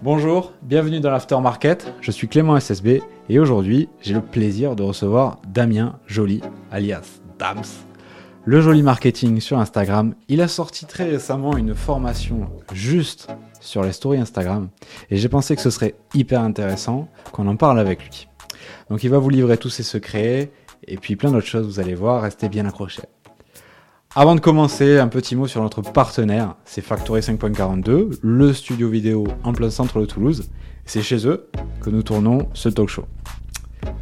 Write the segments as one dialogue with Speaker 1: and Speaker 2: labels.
Speaker 1: Bonjour, bienvenue dans l'Aftermarket, je suis Clément SSB et aujourd'hui j'ai le plaisir de recevoir Damien Joly, alias Dams. Le Joly Marketing sur Instagram, il a sorti très récemment une formation juste sur les stories Instagram et j'ai pensé que ce serait hyper intéressant qu'on en parle avec lui. Donc il va vous livrer tous ses secrets et puis plein d'autres choses, vous allez voir, restez bien accrochés. Avant de commencer, un petit mot sur notre partenaire, c'est Factory 5.42, le studio vidéo en plein centre de Toulouse. C'est chez eux que nous tournons ce talk show.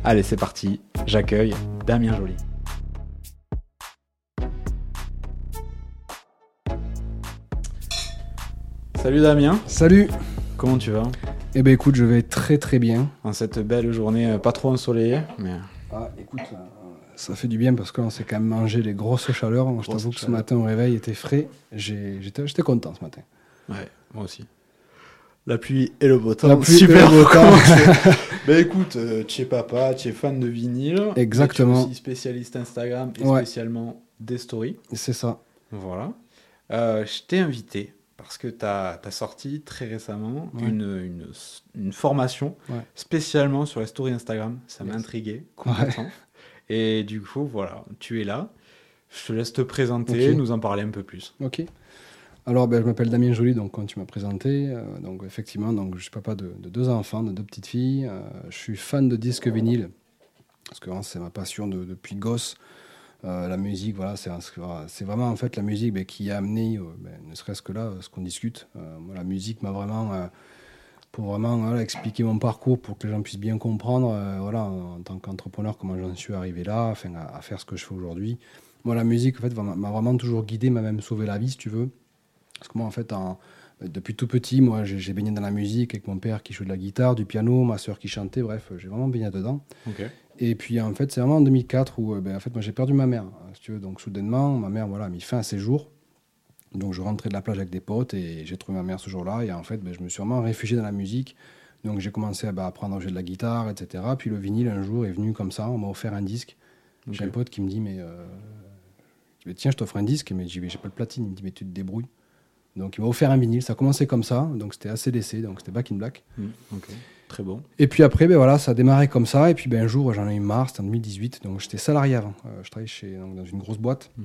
Speaker 1: Allez, c'est parti, j'accueille Damien Joly. Salut Damien,
Speaker 2: Salut
Speaker 1: comment tu vas?
Speaker 2: Eh ben écoute, je vais très très bien.
Speaker 1: En cette belle journée euh, pas trop ensoleillée, mais
Speaker 2: Ah écoute, euh, ça fait du bien parce qu'on s'est quand même mangé les grosses chaleurs. Moi, je t'avoue que ce matin au réveil était frais. J'étais content ce matin.
Speaker 1: ouais, moi aussi. La pluie et le beau temps,
Speaker 2: La pluie et
Speaker 1: super
Speaker 2: le beau temps.
Speaker 1: Bah écoute, euh, tu es papa, tu es fan de vinyle.
Speaker 2: Exactement.
Speaker 1: Tu es aussi spécialiste Instagram et
Speaker 2: Ouais.
Speaker 1: spécialement des stories.
Speaker 2: C'est ça.
Speaker 1: Voilà. Euh, je t'ai invité parce que tu as, sorti très récemment
Speaker 2: Ouais.
Speaker 1: une, une, une formation
Speaker 2: Ouais.
Speaker 1: spécialement sur les stories Instagram. Ça m'a intrigué complètement. Et du coup, voilà, tu es là. Je te laisse te présenter,
Speaker 2: Ok.
Speaker 1: nous en parler un peu plus.
Speaker 2: Ok. Alors, ben, je m'appelle Damien Joly, donc comme tu m'as présenté, euh, donc effectivement, donc je suis papa de, de deux enfants, de deux petites filles. Euh, je suis fan de disques vinyles parce que vraiment, c'est ma passion de- depuis gosse. Euh, la musique, voilà, c'est vraiment en fait la musique ben, qui a amené, ben, ne serait-ce que là, ce qu'on discute. Moi, la musique m'a vraiment, pour vraiment voilà, expliquer mon parcours, pour que les gens puissent bien comprendre, euh, voilà, en, en tant qu'entrepreneur, comment j'en suis arrivé là, enfin, à, à faire ce que je fais aujourd'hui. Moi, la musique, en fait, m'a vraiment toujours guidé, m'a même sauvé la vie, si tu veux. Parce que moi, en fait, en- depuis tout petit, moi, j'ai baigné dans la musique avec mon père qui jouait de la guitare, du piano, ma soeur qui chantait, bref, j'ai vraiment baigné dedans. Et puis, en fait, c'est vraiment en 2004 où, euh, ben, en fait, moi, j'ai perdu ma mère, hein, si tu veux. Donc, soudainement, ma mère, voilà, a mis fin à ses jours. Donc, je rentrais de la plage avec des potes et j'ai trouvé ma mère ce jour-là. Et en fait, ben, je me suis vraiment réfugié dans la musique. Donc, j'ai commencé à bah, apprendre à jouer de la guitare, etc. Puis, le vinyle, un jour, est venu comme ça. On m'a offert un disque. J'ai un pote qui me dit, mais euh, tiens, je t'offre un disque, mais j'ai pas de platine. Il me dit, mais tu te débrouilles. Donc il m'a offert un vinyle, ça a commencé comme ça, donc c'était ACDC, donc c'était Back in Black.
Speaker 1: Mm, ok. Très bon.
Speaker 2: Et puis après, ben voilà, ça a démarré comme ça, et puis ben, un jour j'en ai eu marre, c'était en 2018, donc j'étais salarié avant, Euh, je travaillais chez, donc, dans une grosse boîte,
Speaker 1: Mm.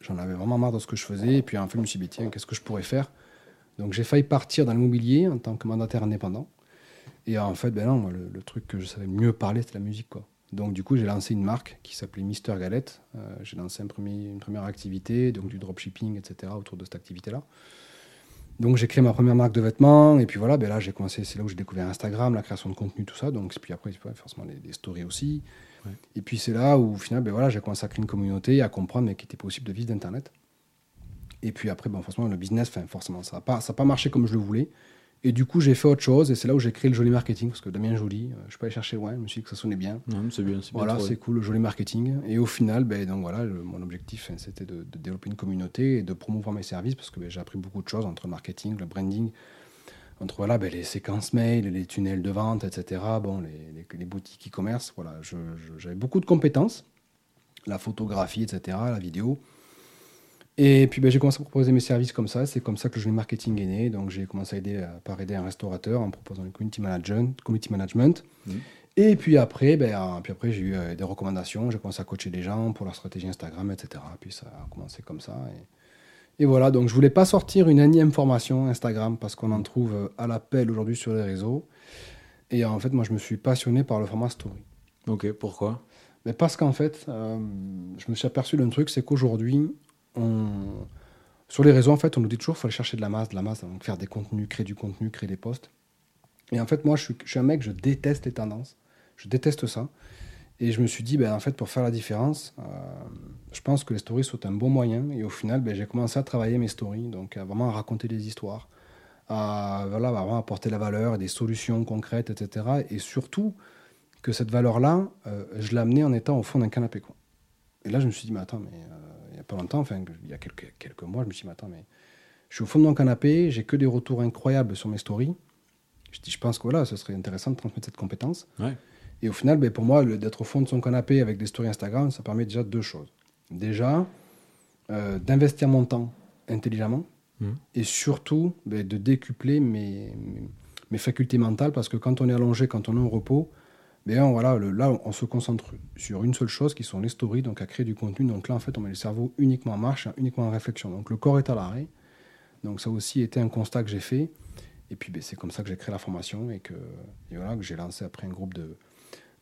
Speaker 2: J'en avais vraiment marre de ce que je faisais, et puis en fait je me suis dit, tiens, qu'est-ce que je pourrais faire? Donc j'ai failli partir dans l'immobilier en tant que mandataire indépendant, et en fait, ben non, le, truc que je savais mieux parler, c'était la musique, quoi. Donc du coup, j'ai lancé une marque qui s'appelait Mister Galette. Euh, j'ai lancé une première activité, donc du dropshipping, etc., autour de cette activité-là. Donc j'ai créé ma première marque de vêtements, et puis voilà, ben là j'ai commencé, c'est là où j'ai découvert Instagram, la création de contenu, tout ça. Donc puis après, forcément les stories aussi.
Speaker 1: Ouais.
Speaker 2: Et puis c'est là où au final, ben voilà, j'ai commencé à créer une communauté, à comprendre mais qu'il était possible de vivre d'internet. Et puis après, ben, forcément le business, forcément, ça n'a pas, ça a pas marché comme je le voulais. Et du coup, j'ai fait autre chose, et c'est là où j'ai créé le Joli Marketing, parce que Damien Joli, euh, je suis pas allé chercher loin, je me suis dit que ça sonnait bien.
Speaker 1: Non, mais c'est bien, c'est bien
Speaker 2: Voilà, c'est cool, le joli marketing. Et au final, ben, donc voilà, le- mon objectif, hein, c'était de, de développer une communauté et de promouvoir mes services parce que ben, j'ai appris beaucoup de choses entre le marketing, le branding, entre voilà, ben, les séquences mail, les tunnels de vente, etc. Bon, les, les- les boutiques e-commerce, voilà, j'avais beaucoup de compétences, la photographie, etc., la vidéo. Et puis ben, j'ai commencé à proposer mes services comme ça. C'est comme ça que le joli marketing est né. Donc j'ai commencé à aider, euh, par aider un restaurateur en proposant le community management. Community management.
Speaker 1: Mhm.
Speaker 2: Et puis après, ben, puis après j'ai eu euh, des recommandations. J'ai commencé à coacher des gens pour leur stratégie Instagram, etc. Puis ça a commencé comme ça. Et, et voilà, donc je voulais pas sortir une énième formation Instagram parce qu'on en trouve euh, à l'appel aujourd'hui sur les réseaux. Et en fait, moi, je me suis passionné par le format story.
Speaker 1: Ok, pourquoi?
Speaker 2: Mais parce qu'en fait, euh, je me suis aperçu d'un truc, c'est qu'aujourd'hui, on... sur les réseaux, en fait, on nous dit toujours qu'il faut aller chercher de la masse, de la masse, donc faire des contenus, créer du contenu, créer des posts. Et en fait, moi, je suis, je suis un mec, je déteste les tendances. Je déteste ça. Et je me suis dit, ben, en fait, pour faire la différence, euh, je pense que les stories sont un bon moyen. Et au final, ben, j'ai commencé à travailler mes stories, donc à vraiment raconter des histoires, à voilà, vraiment apporter la valeur et des solutions concrètes, etc. Et surtout, que cette valeur-là, euh, je amenée en étant au fond d'un canapé. Quoi. Et là, je me suis dit, mais attends, mais euh, il n'y a pas longtemps, enfin, il y a quelques, quelques mois, je me suis dit, mais attends, mais je suis au fond de mon canapé, j'ai que des retours incroyables sur mes stories. Je dis, je pense que voilà, ce serait intéressant de transmettre cette compétence.
Speaker 1: Ouais.
Speaker 2: Et au final, ben, pour moi, d'être au fond de son canapé avec des stories Instagram, ça permet déjà deux choses. Déjà, euh, d'investir mon temps intelligemment
Speaker 1: Mhm.
Speaker 2: et surtout ben, de décupler mes, mes- mes facultés mentales, parce que quand on est allongé, quand on est en repos, ben, voilà, le- là, on se concentre sur une seule chose, qui sont les stories, donc à créer du contenu. Donc là, en fait, on met le cerveau uniquement en marche, uniquement en réflexion. Donc le corps est à l'arrêt. Donc ça aussi été un constat que j'ai fait. Et puis ben, c'est comme ça que j'ai créé la formation et que, et voilà, que j'ai lancé après un groupe de,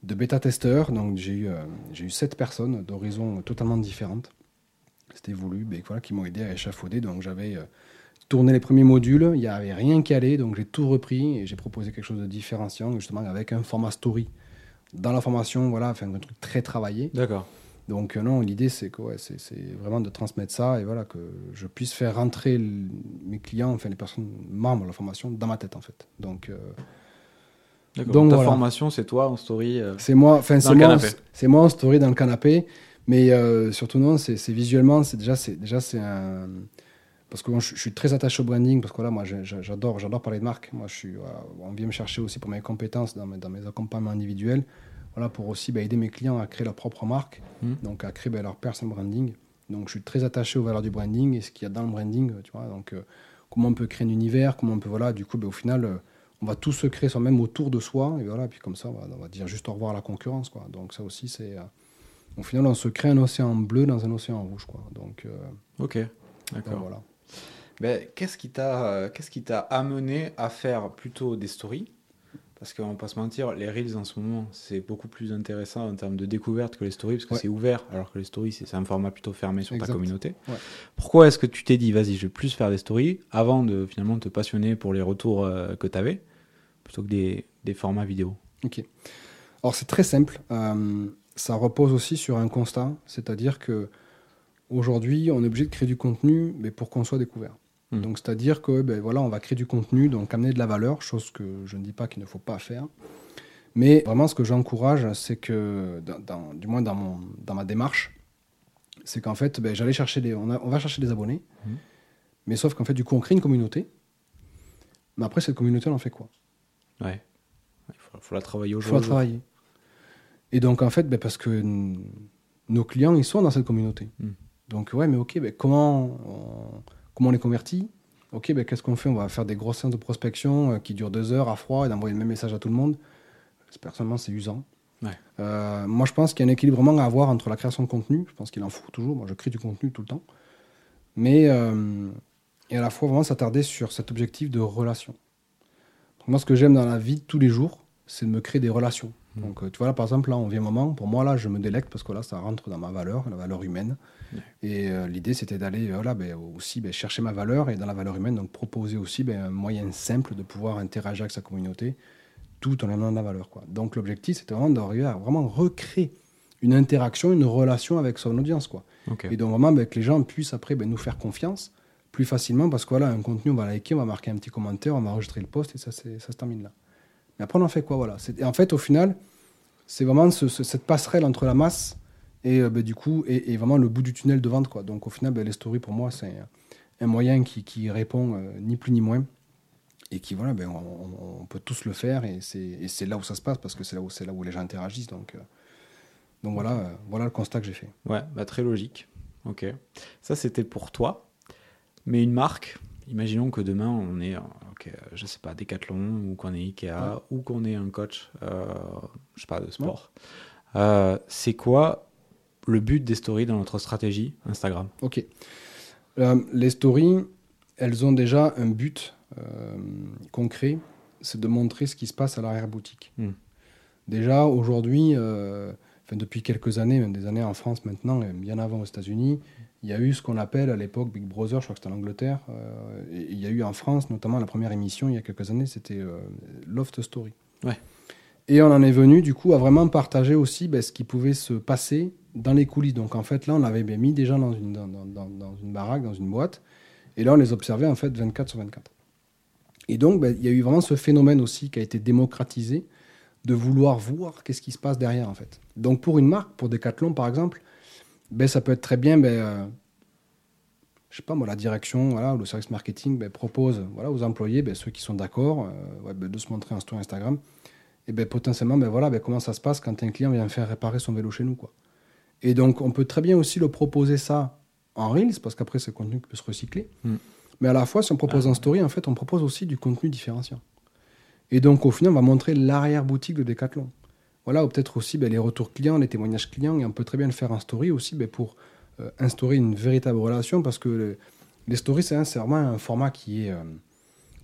Speaker 2: de bêta-testeurs. Donc j'ai eu, euh, eu sept personnes d'horizons totalement différentes. C'était voulu, ben, voilà, qui m'ont aidé à échafauder. Donc j'avais euh, tourné les premiers modules, il n'y avait rien qui allait, donc j'ai tout repris et j'ai proposé quelque chose de différenciant, justement avec un format story. Dans la formation, voilà, enfin, un truc très travaillé.
Speaker 1: D'accord.
Speaker 2: Donc euh, non, l'idée c'est que ouais, c'est vraiment de transmettre ça et voilà que je puisse faire rentrer mes clients, enfin les personnes membres de la formation dans ma tête en fait. Donc euh. Donc,
Speaker 1: Ta
Speaker 2: voilà.
Speaker 1: formation, c'est toi en story. euh,
Speaker 2: c'est moi, enfin c'est moi, c'est moi en story dans le canapé, mais euh, surtout non, c'est visuellement, c'est déjà c'est déjà c'est un parce que moi, je, je suis très attaché au branding parce que là moi j'adore j'adore parler de marque. Moi je suis voilà, on vient me chercher aussi pour mes compétences dans mes, dans mes accompagnements individuels, voilà pour aussi bah, aider mes clients à créer leur propre marque,
Speaker 1: Mhm.
Speaker 2: donc à créer bah, leur personal branding. Donc je suis très attaché aux valeurs du branding et ce qu'il y a dans le branding, tu vois. Donc euh, comment on peut créer un univers, comment on peut voilà, du coup bah, au final euh, on va tous se créer soi-même autour de soi et voilà puis comme ça on va, on va dire juste au revoir à la concurrence quoi. Donc ça aussi c'est euh, au final on se crée un océan bleu dans un océan rouge quoi. Donc, euh,
Speaker 1: Ok. D'accord.
Speaker 2: voilà.
Speaker 1: Ben, qu'est-ce qui t'a euh, qu'est-ce qui t'a amené à faire plutôt des stories? Parce qu'on va pas se mentir, les reels en ce moment, c'est beaucoup plus intéressant en termes de découverte que les stories parce que
Speaker 2: Ouais.
Speaker 1: c'est ouvert, alors que les stories, c'est un format plutôt fermé sur
Speaker 2: Exact.
Speaker 1: ta communauté.
Speaker 2: Ouais.
Speaker 1: Pourquoi est-ce que tu t'es dit, vas-y, je vais plus faire des stories avant de finalement te passionner pour les retours euh, que tu avais plutôt que des, des formats vidéo?
Speaker 2: Ok. Alors c'est très simple. Euh, ça repose aussi sur un constat, c'est-à-dire que aujourd'hui, on est obligé de créer du contenu, mais pour qu'on soit découvert.
Speaker 1: Mhm.
Speaker 2: Donc c'est-à-dire que ben, voilà, on va créer du contenu, donc amener de la valeur, chose que je ne dis pas qu'il ne faut pas faire. Mais vraiment, ce que j'encourage, c'est que, dans- dans- du moins dans, mon, dans ma démarche, c'est qu'en fait, ben, j'allais chercher des, on, a- on va chercher des abonnés,
Speaker 1: Mhm.
Speaker 2: mais sauf qu'en fait, du coup, on crée une communauté. Mais après, cette communauté, on en fait quoi?
Speaker 1: Ouais. Il faut, faut la travailler au
Speaker 2: Il faut la travailler. Et donc, en fait, ben, parce que nos clients, ils sont dans cette communauté.
Speaker 1: Mm.
Speaker 2: Donc, ouais, mais ok, ben, comment, on, comment on les convertit Ok, ben, qu'est-ce qu'on fait? On va faire des grosses séances de prospection euh, qui durent deux heures à froid et d'envoyer le même message à tout le monde. Personnellement, c'est usant.
Speaker 1: Ouais.
Speaker 2: Euh, moi, je pense qu'il y a un équilibre vraiment à avoir entre la création de contenu. Je pense qu'il en faut toujours. Moi, je crée du contenu tout le temps. Mais, euh, et à la fois, vraiment s'attarder sur cet objectif de relation. Donc, moi, ce que j'aime dans la vie de tous les jours, c'est de me créer des relations.
Speaker 1: Mm.
Speaker 2: Donc, euh, tu vois, là, par exemple, là, on vient un moment, pour moi, là, je me délecte parce que là, ça rentre dans ma valeur, la valeur humaine.
Speaker 1: Ouais.
Speaker 2: Et euh, l'idée, c'était d'aller euh, ben, aussi ben, chercher ma valeur et dans la valeur humaine, donc proposer aussi ben, un moyen simple de pouvoir interagir avec sa communauté tout en amenant de la valeur. Quoi. Donc, l'objectif, c'était vraiment d'arriver à vraiment recréer une interaction, une relation avec son audience. Quoi. Et donc, vraiment, ben, que les gens puissent après nous faire confiance plus facilement parce que voilà, un contenu, on va liker, on va marquer un petit commentaire, on va enregistrer le post et ça, ça se termine là. Mais après, on en fait quoi voilà. Et en fait, au final, c'est vraiment ce- ce- cette passerelle entre la masse et euh, ben, du coup, et, vraiment le bout du tunnel de vente. Donc, au final, ben, les stories, pour moi, c'est un- moyen qui, répond euh, ni plus ni moins et qui, voilà, ben, on, peut tous le faire et c'est là où ça se passe parce que c'est là, où- là où les gens interagissent. Donc, euh, voilà, voilà le constat que j'ai fait.
Speaker 1: Ouais, bah, très logique. Ok. Ça, c'était pour toi. Mais une marque, imaginons que demain, on est, euh, ok, je sais pas, Decathlon, ou qu'on est Ikea,
Speaker 2: Ouais.
Speaker 1: ou qu'on est un coach, euh, je sais pas, de sport. Euh, c'est quoi le but des stories dans notre stratégie Instagram?
Speaker 2: Ok. Euh, les stories, elles ont déjà un but concret, c'est de montrer ce qui se passe à l'arrière-boutique.
Speaker 1: Hmm.
Speaker 2: Déjà, aujourd'hui, enfin, depuis quelques années, même des années en France maintenant, et bien avant aux États-Unis, il y a eu ce qu'on appelle à l'époque Big Brother, je crois que c'était en Angleterre, euh, et il y a eu en France, notamment la première émission il y a quelques années, c'était euh, Loft Story.
Speaker 1: Ouais.
Speaker 2: Et on en est venu du coup à vraiment partager aussi ben, ce qui pouvait se passer dans les coulisses. Donc en fait là, on avait ben, mis des gens dans une, dans, dans- dans- dans une baraque, dans une boîte, et là on les observait en fait 24 sur 24. Et donc ben, il y a eu vraiment ce phénomène aussi qui a été démocratisé de vouloir voir qu'est-ce qui se passe derrière en fait. Donc pour une marque, pour Decathlon par exemple, ben, ça peut être très bien, ben, euh, je sais pas moi, la direction voilà, ou le service marketing ben, propose voilà, aux employés, ben, ceux qui sont d'accord, euh, ouais, ben, de se montrer en story Instagram. Et ben, potentiellement, ben, voilà, ben, comment ça se passe quand un client vient faire réparer son vélo chez nous. Quoi. Et donc on peut très bien aussi le proposer ça en Reels, parce qu'après c'est contenu qui peut se recycler.
Speaker 1: Mm.
Speaker 2: Mais à la fois, si on propose
Speaker 1: Ah.
Speaker 2: en story, en fait, on propose aussi du contenu différenciant. Et donc, au final, on va montrer l'arrière-boutique de Decathlon. Voilà, ou peut-être aussi ben, les retours clients, les témoignages clients, et on peut très bien le faire en story aussi ben, pour euh, instaurer une véritable relation, parce que le- les stories, c'est vraiment un format qui est, euh,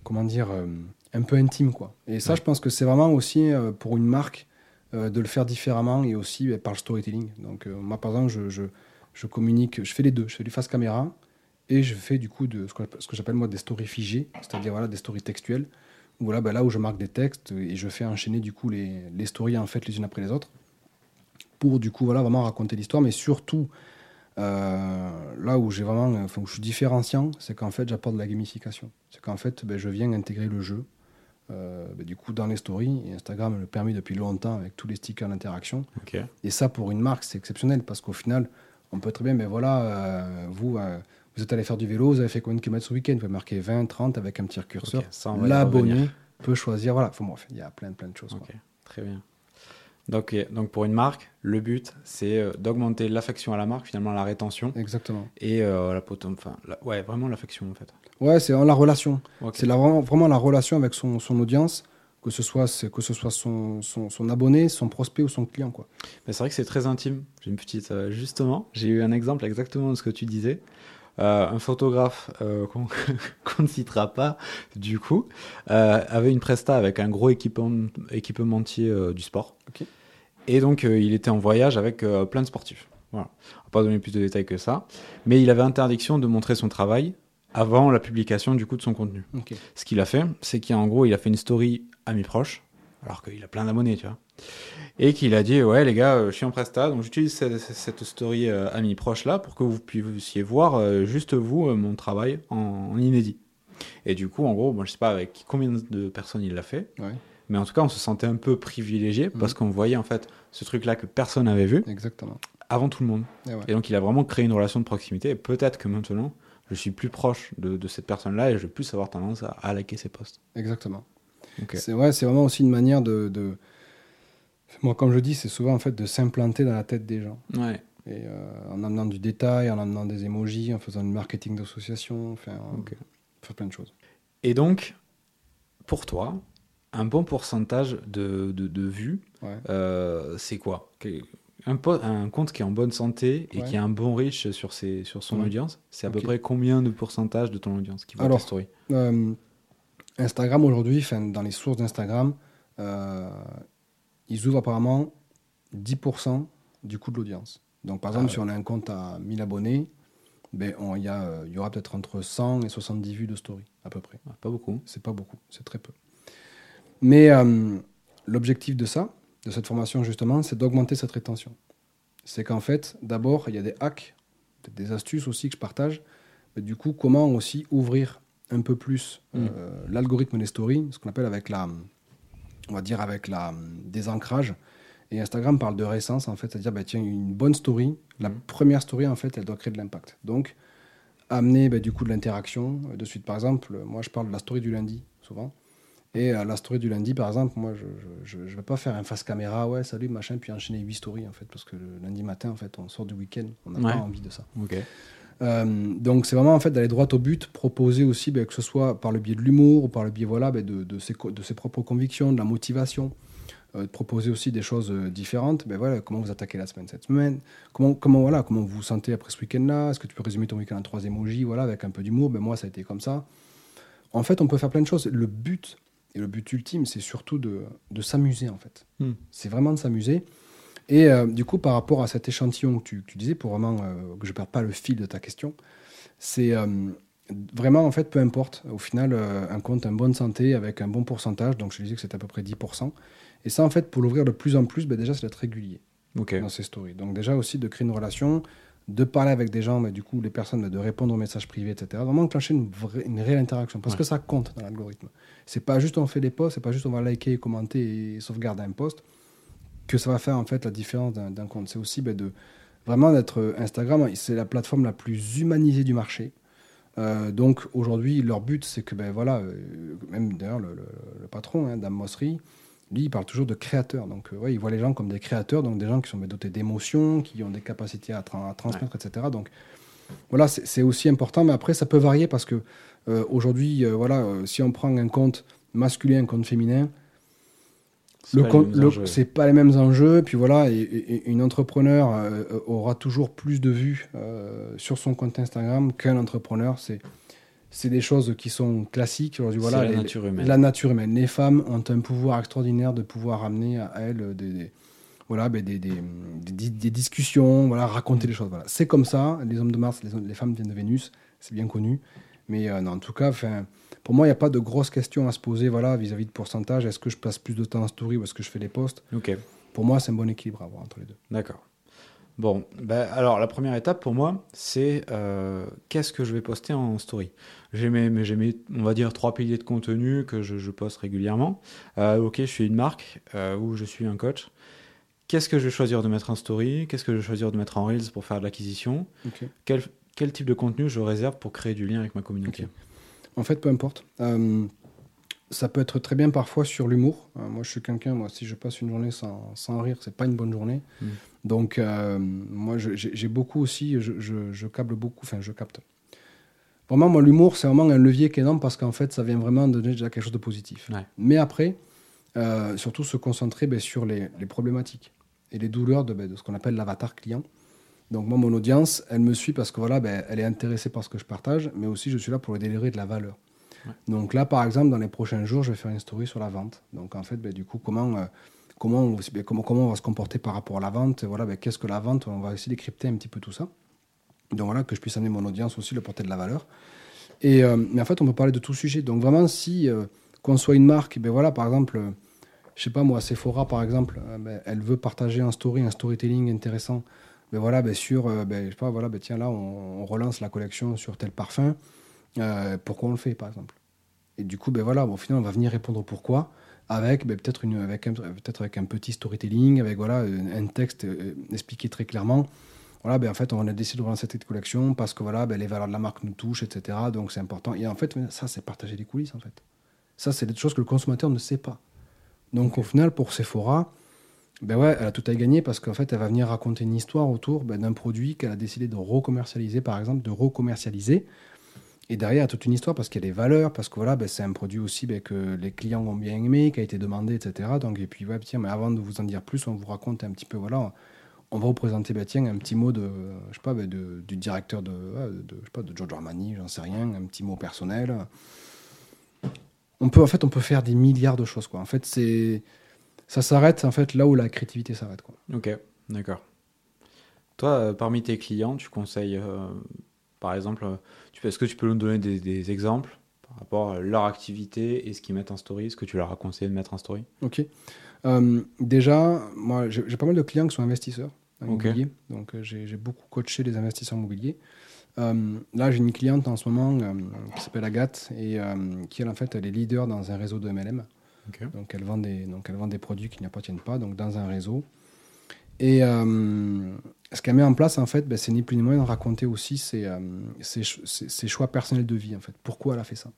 Speaker 2: comment dire, euh, un peu intime, quoi. Et ça,
Speaker 1: Ouais.
Speaker 2: je pense que c'est vraiment aussi pour une marque de le faire différemment et aussi ben, par le storytelling. Donc, moi, par exemple, je, je, je communique, je fais les deux. Je fais du face caméra et je fais du coup de ce que, ce que j'appelle moi des stories figées, c'est-à-dire voilà, des stories textuelles. Voilà, ben, là où je marque des textes et je fais enchaîner du coup les, les stories en fait les unes après les autres pour du coup voilà vraiment raconter l'histoire, mais surtout euh, là où j'ai vraiment, enfin où je suis différenciant, c'est qu'en fait j'apporte de la gamification. C'est qu'en fait ben, je viens intégrer le jeu euh, ben, du coup dans les stories et Instagram le permet depuis longtemps avec tous les stickers d'interaction. Et ça, pour une marque, c'est exceptionnel parce qu'au final, on peut très bien, mais voilà, euh, vous, vous êtes allé faire du vélo, vous avez fait combien de kilomètres ce week-end? Vous pouvez marquer 20, 30 avec un petit curseur.
Speaker 1: Ça,
Speaker 2: L'abonné peut choisir. Voilà, faut, il y a plein, plein de choses. quoi.
Speaker 1: Ok, très bien. Donc, donc pour une marque, le but, c'est euh, d'augmenter l'affection à la marque, finalement la rétention,
Speaker 2: Exactement.
Speaker 1: et euh, la potom- enfin, la- ouais, vraiment l'affection en fait.
Speaker 2: Ouais, c'est la relation.
Speaker 1: Ok.
Speaker 2: C'est vraiment, vraiment la relation avec son, son audience, que ce soit, que ce soit son, son, son abonné, son prospect ou son client. Quoi.
Speaker 1: Mais c'est vrai que c'est très intime. J'ai une petite. euh, justement, j'ai eu un exemple exactement de ce que tu disais. Euh, un photographe euh, qu'on ne citera pas, du coup, euh, avait une presta avec un gros équipement, équipementier du sport. Et donc, il était en voyage avec plein de sportifs. Voilà. On va pas donner plus de détails que ça. Mais il avait interdiction de montrer son travail avant la publication du coup de son contenu. Ce qu'il a fait, c'est qu'en gros, il a fait une story amis proches, alors qu'il a plein d'abonnés, tu vois. Et qu'il a dit, ouais, les gars, euh, je suis en Presta, donc j'utilise cette, cette story euh, amis proches là pour que vous puissiez voir euh, juste vous, euh, mon travail en, en inédit. Et du coup, en gros, bon, je sais pas avec combien de personnes il l'a fait,
Speaker 2: Ouais,
Speaker 1: mais en tout cas, on se sentait un peu privilégié parce qu'on voyait en fait ce truc-là que personne n'avait vu
Speaker 2: exactement.
Speaker 1: avant tout le monde.
Speaker 2: Et ouais.
Speaker 1: Et donc, il a vraiment créé une relation de proximité. Et peut-être que maintenant, je suis plus proche de, de cette personne-là et je vais plus avoir tendance à, à liker ses posts.
Speaker 2: Exactement. C'est ouais, c'est vraiment aussi une manière de, de- Moi, comme je dis, c'est souvent en fait de s'implanter dans la tête des gens.
Speaker 1: Ouais.
Speaker 2: Et euh, en amenant du détail, en amenant des emojis, en faisant du marketing d'association, enfin, faire plein de choses.
Speaker 1: Et donc, pour toi, un bon pourcentage de, de, de vues,
Speaker 2: Ouais.
Speaker 1: euh, c'est quoi? Un, compte qui est en bonne santé et
Speaker 2: Ouais.
Speaker 1: qui a un bon reach sur, ses, sur son
Speaker 2: Ouais.
Speaker 1: audience, c'est à peu près combien de pourcentage de ton audience qui voit
Speaker 2: Alors,
Speaker 1: tes stories
Speaker 2: Euh, Instagram aujourd'hui, dans les sources d'Instagram, ils ouvrent apparemment 10% du coût de l'audience. Donc par
Speaker 1: Ah
Speaker 2: exemple,
Speaker 1: ouais.
Speaker 2: si on a un compte à 1000 abonnés, ben, on- il y, a, euh, y aura peut-être entre 100 et 70 vues de story, à peu près.
Speaker 1: Ah, Pas beaucoup.
Speaker 2: C'est pas beaucoup, c'est très peu. Mais euh, l'objectif de ça, de cette formation justement, c'est d'augmenter cette rétention. C'est qu'en fait, d'abord, il y a des hacks, des astuces aussi que je partage. Mais du coup, comment aussi ouvrir un peu plus
Speaker 1: Mm.
Speaker 2: euh, l'algorithme des stories, ce qu'on appelle avec la, on va dire avec la désancrage. Et Instagram parle de récence en fait, c'est-à-dire bah, tiens une bonne story, la
Speaker 1: Mm.
Speaker 2: première story en fait, elle doit créer de l'impact. Donc amener bah, du coup de l'interaction euh, de suite. Par exemple, moi je parle de la story du lundi souvent. Et euh, la story du lundi, par exemple, moi, je ne vais pas faire un face caméra, ouais, salut, machin, puis enchaîner 8 stories, en fait, parce que le lundi matin, en fait, on sort du week-end, on n'a
Speaker 1: Ouais.
Speaker 2: pas envie de ça. Euh, donc, c'est vraiment, en fait, d'aller droit au but, proposer aussi, ben, que ce soit par le biais de l'humour, ou par le biais, voilà, ben, de, de, ses, co- de ses propres convictions, de la motivation, euh, de proposer aussi des choses euh, différentes. Ben, voilà, comment vous attaquez la semaine cette semaine, comment, comment, voilà, comment vous vous sentez après ce week-end-là, est-ce que tu peux résumer ton week-end en trois emojis, voilà, avec un peu d'humour, ben, moi, ça a été comme ça. En fait, on peut faire plein de choses. Le but, et le but ultime, c'est surtout de, de s'amuser, en fait.
Speaker 1: Hmm.
Speaker 2: C'est vraiment de s'amuser. Et euh, du coup, par rapport à cet échantillon que tu, que tu disais, pour vraiment euh, que je ne perde pas le fil de ta question, c'est euh, vraiment, en fait, peu importe. Au final, un compte en bonne santé avec un bon pourcentage, donc je disais que c'est à peu près 10%. Et ça, en fait, pour l'ouvrir de plus en plus, ben, déjà, c'est d'être régulier dans ces stories. Donc déjà aussi de créer une relation, de parler avec des gens, mais du coup les personnes, de répondre aux messages privés, etc. Vraiment enclencher une, vraie- une réelle interaction, parce
Speaker 1: Ouais.
Speaker 2: que ça compte dans l'algorithme. C'est pas juste on fait des posts, c'est pas juste on va liker, commenter et sauvegarder un post que ça va faire en fait la différence d'un compte. C'est aussi ben, de vraiment d'être euh, Instagram, c'est la plateforme la plus humanisée du marché. Euh, donc aujourd'hui, leur but, c'est que, ben voilà, euh, même d'ailleurs le, le- le patron, hein, Dame Mossery, lui, il parle toujours de créateurs. Donc, euh, ouais, il voit les gens comme des créateurs, donc des gens qui sont ben, dotés d'émotions, qui ont des capacités à, tra- à transmettre, etc. Donc, voilà, c'est aussi important. Mais après, ça peut varier parce que aujourd'hui, voilà, si on prend un compte masculin, un compte féminin,
Speaker 1: C'est pas les mêmes enjeux.
Speaker 2: Puis voilà, et, et- et une entrepreneur euh, aura toujours plus de vues euh, sur son compte Instagram qu'un entrepreneur. C'est c'est des choses qui sont classiques.
Speaker 1: C'est
Speaker 2: voilà,
Speaker 1: la
Speaker 2: les-
Speaker 1: nature humaine.
Speaker 2: la nature humaine. Les femmes ont un pouvoir extraordinaire de pouvoir amener à elles des, des- voilà, ben, des, des, des- des discussions, voilà, raconter les choses. Voilà. C'est comme ça. Les hommes de Mars, les, femmes viennent de Vénus, c'est bien connu. Mais euh, non, en tout cas, enfin, pour moi, il n'y a pas de grosses questions à se poser voilà, vis-à-vis de pourcentage. Est-ce que je passe plus de temps en story ou est-ce que je fais les posts?
Speaker 1: Ok.
Speaker 2: Pour moi, c'est un bon équilibre à avoir entre les deux.
Speaker 1: D'accord. Bon, ben, alors la première étape pour moi, c'est euh, qu'est-ce que je vais poster en story? J'ai mes, on va dire, trois piliers de contenu que je, je poste régulièrement. Euh, ok, je suis une marque euh, ou je suis un coach. Qu'est-ce que je vais choisir de mettre en story? Qu'est-ce que je vais choisir de mettre en Reels pour faire de l'acquisition? Quel, quel type de contenu je réserve pour créer du lien avec ma communauté?
Speaker 2: En fait, peu importe. Euh, ça peut être très bien parfois sur l'humour. Euh, moi, je suis quelqu'un, moi, si je passe une journée sans, sans rire, c'est pas une bonne journée.
Speaker 1: Mm.
Speaker 2: Donc, euh, moi, j'ai beaucoup aussi, je, je, je câble beaucoup, enfin, je capte. Vraiment, moi, l'humour, c'est vraiment un levier qui est énorme parce qu'en fait, ça vient vraiment donner déjà quelque chose de positif.
Speaker 1: Ouais.
Speaker 2: Mais après, surtout se concentrer ben, sur les, les problématiques et les douleurs de, ben, de ce qu'on appelle l'avatar client. Donc moi, mon audience, elle me suit parce que voilà, ben, elle est intéressée par ce que je partage, mais aussi je suis là pour lui délivrer de la valeur.
Speaker 1: Ouais.
Speaker 2: Donc là, par exemple, dans les prochains jours, je vais faire une story sur la vente. Donc en fait, ben, du coup, comment, euh, comment, on, ben, comment, comment on va se comporter par rapport à la vente Voilà, qu'est-ce que la vente On va essayer de décrypter un petit peu tout ça. Donc voilà, que je puisse amener mon audience aussi, le porter de la valeur. Et, euh, mais en fait, on peut parler de tout sujet. Donc vraiment, si euh, qu'on soit une marque, ben voilà, par exemple, je sais pas moi, Sephora par exemple, elle veut partager un story, un storytelling intéressant. Ben voilà, ben sur, euh, ben, je sais pas, voilà, ben tiens là, on, relance la collection sur tel parfum. Euh, pourquoi on le fait, par exemple? Et du coup, voilà, au final, on va venir répondre pourquoi avec peut-être une, avec un, petit storytelling, avec voilà un, texte euh, expliqué très clairement. Voilà, en fait, on a décidé de relancer cette collection parce que voilà, les valeurs de la marque nous touchent, etc. Donc c'est important. Et en fait, ça, c'est partager les coulisses, en fait. Ça, c'est des choses que le consommateur ne sait pas. Donc au final, pour Sephora, ben ouais, elle a tout à gagner parce qu'en fait, elle va venir raconter une histoire autour ben, d'un produit qu'elle a décidé de recommercialiser, par exemple, de recommercialiser. Et derrière, toute une histoire parce qu'il y a des valeurs, parce que voilà, ben, c'est un produit aussi ben, que les clients ont bien aimé, qui a été demandé, etc. Donc, et puis, ouais, tiens, mais avant de vous en dire plus, on vous raconte un petit peu, voilà, on va vous présenter, ben, tiens, un petit mot de, je sais pas, de, du directeur de, de, je sais pas, de Giorgio Armani, j'en sais rien, un petit mot personnel. On peut, en fait, on peut faire des milliards de choses, quoi. En fait, c'est, ça s'arrête, en fait, là où la créativité s'arrête, quoi.
Speaker 1: Ok, d'accord. Toi, euh, parmi tes clients, tu conseilles, euh, par exemple, euh, tu, est-ce que tu peux nous donner des, des exemples par rapport à leur activité et ce qu'ils mettent en story Ce que tu leur as conseillé de mettre en story?
Speaker 2: Ok. Déjà, moi, j'ai j'ai pas mal de clients qui sont investisseurs en
Speaker 1: Ok.
Speaker 2: immobilier. Donc, j'ai j'ai beaucoup coaché les investisseurs immobiliers. Euh, là, j'ai une cliente en ce moment euh, qui s'appelle Agathe et euh, qui, elle, en fait, elle est leader dans un réseau de MLM. Donc, elle vend des, donc, elle vend des produits qui n'y appartiennent pas, donc dans un réseau. Et euh, ce qu'elle met en place, en fait, ben, c'est ni plus ni moins de raconter aussi ses, euh, ses, ses- choix personnels de vie, en fait. Pourquoi elle a fait ça.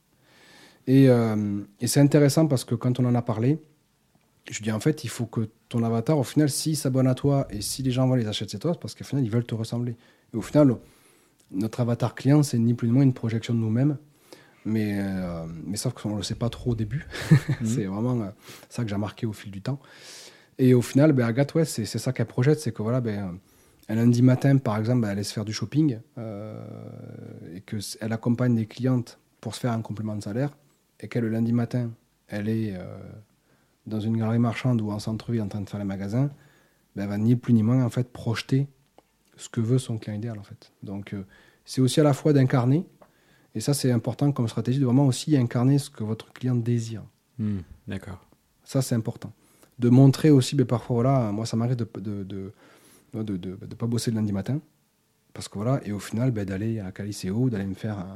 Speaker 2: Et, euh, et c'est intéressant parce que quand on en a parlé, je dis en fait, il faut que ton avatar, au final, s'il s'abonne à toi et si les gens vont les acheter c'est toi, parce qu'au final, ils veulent te ressembler. Et au final, notre avatar client, c'est ni plus ni moins une projection de nous-mêmes. Mais, euh, mais sauf qu'on ne le sait pas trop au début. c'est vraiment euh, ça que j'ai remarqué au fil du temps. Et au final, ben, Agathe, ouais, c'est c'est ça qu'elle projette, c'est que voilà, ben, un lundi matin, par exemple, ben, elle allait se faire du shopping euh, et qu'elle accompagne des clientes pour se faire un complément de salaire et qu'elle, le lundi matin, elle est dans une galerie marchande ou en centre-ville en train de faire les magasins, ben, elle va ni plus ni moins en fait projeter ce que veut son client idéal en fait. Donc euh, c'est aussi à la fois d'incarner et ça c'est important comme stratégie de vraiment aussi incarner ce que votre client désire.
Speaker 1: Hmm, d'accord.
Speaker 2: Ça, c'est important. De montrer aussi, ben, parfois, voilà, moi, ça m'arrive de ne de, de, de, pas bosser le lundi matin. Parce que voilà, et au final, ben, d'aller à Caliceo, d'aller me faire euh,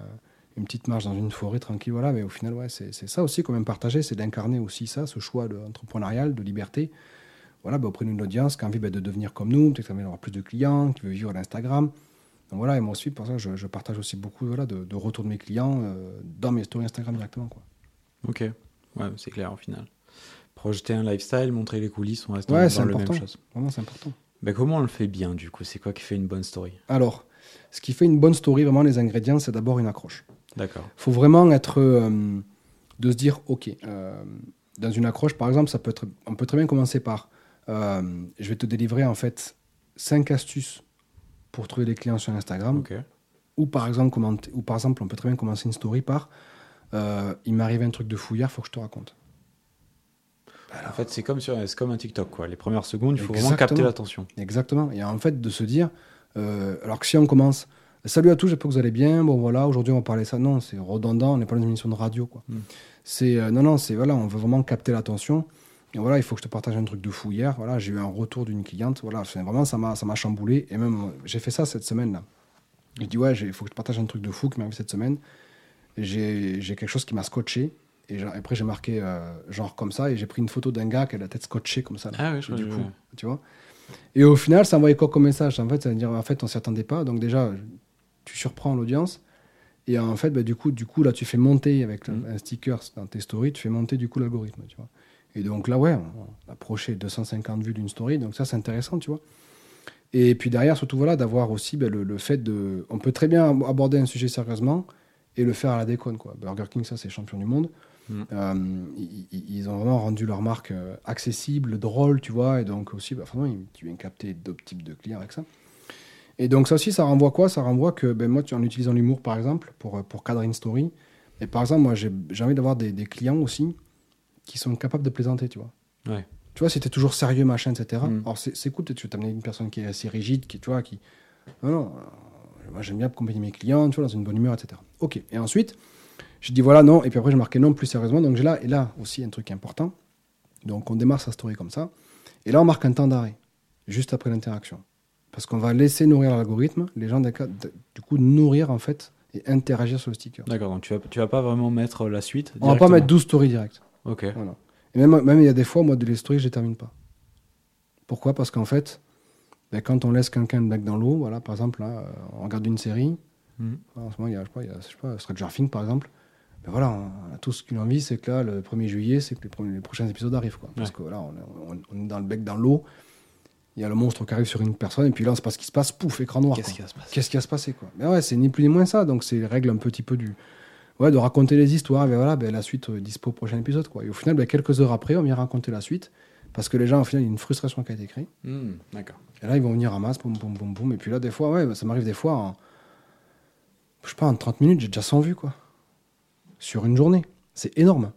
Speaker 2: une petite marche dans une forêt tranquille, voilà, mais au final, ouais, c'est ça aussi, quand même, partager, c'est d'incarner aussi ça, ce choix entrepreneurial, de liberté. Voilà, ben, auprès d'une audience qui a envie ben, de devenir comme nous, peut-être qui a envie d'avoir plus de clients, qui veut vivre l'Instagram. Donc voilà, et moi aussi, pour ça, je, je partage aussi beaucoup voilà, de, de retours de mes clients euh, dans mes stories Instagram directement. Quoi.
Speaker 1: Ok. Ouais, c'est clair au final. Projeter un lifestyle, montrer les coulisses, on reste
Speaker 2: Ouais,
Speaker 1: dans le même
Speaker 2: important.
Speaker 1: chose.
Speaker 2: Vraiment, c'est important.
Speaker 1: Ben, comment on le fait bien du coup? C'est quoi qui fait une bonne story?
Speaker 2: Alors, ce qui fait une bonne story, vraiment, les ingrédients, c'est d'abord une accroche.
Speaker 1: D'accord.
Speaker 2: Il faut vraiment être. euh, de se dire, ok, euh, dans une accroche, par exemple, ça peut être, on peut très bien commencer par, je vais te délivrer en fait cinq astuces pour trouver des clients sur Instagram. Ou par exemple, commenter- ou par exemple, on peut très bien commencer une story par, euh, il m'est arrivé un truc de fou hier, faut que je te raconte.
Speaker 1: En fait, c'est comme, sur, c'est comme un TikTok. Quoi. Les premières secondes, il faut vraiment capter l'attention.
Speaker 2: Exactement. Et en fait, de se dire, euh, alors que si on commence, salut à tous, j'espère que vous allez bien. Bon voilà, aujourd'hui on va parler de ça. Non, c'est redondant. On n'est pas dans une émission de radio, quoi.
Speaker 1: Mm.
Speaker 2: C'est euh, non, non, c'est voilà, on veut vraiment capter l'attention. Et voilà, il faut que je te partage un truc de fou hier. Voilà, j'ai eu un retour d'une cliente. Voilà, vraiment ça m'a ça m'a chamboulé. Et même j'ai fait ça cette semaine là. Je dis ouais, il faut que je te partage un truc de fou qui m'est arrivé cette semaine. J'ai j'ai quelque chose qui m'a scotché. Et genre- après j'ai marqué euh, genre comme ça et j'ai pris une photo d'un gars qui a la tête scotchée comme ça. là.
Speaker 1: Ah oui, je
Speaker 2: Et du coup, tu vois. Et au final, ça envoyait quoi comme message? En fait, ça veut dire, en fait, on s'y attendait pas. Donc déjà, tu surprends l'audience. Et en fait, bah, du coup, du coup, là, tu fais monter avec le-
Speaker 1: Mhm.
Speaker 2: un sticker dans tes stories, tu fais monter du coup l'algorithme, tu vois. Et donc là, ouais, on a approché 250 vues d'une story. Donc ça, c'est intéressant, tu vois. Et puis derrière, surtout, voilà, d'avoir aussi bah, le, le fait de... On peut très bien aborder un sujet sérieusement et le faire à la déconne, quoi. Burger King, ça, c'est champion du monde.
Speaker 1: Mhm.
Speaker 2: Euh, ils, ont vraiment rendu leur marque euh, accessible, drôle, tu vois, et donc aussi, vraiment, ils- tu viens capter d'autres types de clients avec ça. Et donc ça aussi, ça renvoie quoi? Ça renvoie que ben, moi, tu, en utilisant l'humour, par exemple, pour, euh, pour cadrer une story, et par exemple, moi, j'ai j'ai envie d'avoir des, des clients aussi qui sont capables de plaisanter, tu vois.
Speaker 1: Ouais.
Speaker 2: Tu vois, si t'es toujours sérieux, machin, etc.
Speaker 1: Mm.
Speaker 2: Alors c'est c'est cool, tu veux t'amener une personne qui est assez rigide, qui, tu vois, qui... Non, non, euh, moi j'aime bien accompagner mes clients, tu vois, dans une bonne humeur, etc. Ok, et ensuite, je dis voilà, non, et puis après je marquais non plus sérieusement, donc j'ai là, et là aussi un truc important. Donc on démarre sa story comme ça, et là on marque un temps d'arrêt, juste après l'interaction. Parce qu'on va laisser nourrir l'algorithme, les gens, du coup, nourrir en fait, et interagir sur le sticker.
Speaker 1: D'accord, donc tu vas, tu vas pas vraiment mettre la suite
Speaker 2: On va pas mettre 12 stories directes.
Speaker 1: Ok.
Speaker 2: Voilà. Et même, même il y a des fois, moi, de les stories, je les termine pas. Pourquoi? Parce qu'en fait, ben, quand on laisse quelqu'un le bec dans l'eau, voilà, par exemple, là, on regarde une série,
Speaker 1: Mhm.
Speaker 2: en ce moment, il y a, je sais pas, il y a, je sais pas, Stranger Things, par exemple, ben voilà, on a tous qu'une envie, c'est que là, le 1er juillet, c'est que les, premiers- les prochains épisodes arrivent, quoi. Parce que là, on, est- on- on est dans le bec dans l'eau, il y a le monstre qui arrive sur une personne, et puis là, on sait pas ce qui se passe, pouf, écran noir.
Speaker 1: Qu'est-ce qui va se passer?
Speaker 2: Qu'est-ce qui va se passer quoi? Mais ouais, c'est ni plus ni moins ça. Donc c'est les règles un petit peu du ouais de raconter les histoires. Et voilà, ben, la suite euh, dispo au prochain épisode quoi. Et au final, ben, quelques heures après, on vient raconter la suite parce que les gens au final, il y a une frustration qui a été créée.
Speaker 1: Hmm, D'accord.
Speaker 2: Et là, ils vont venir en masse, boum boum boum boum. Et puis là, des fois, ouais, ben, ça m'arrive des fois en je sais pas en 30 minutes, j'ai déjà 100 vues quoi. Sur une journée, c'est énorme.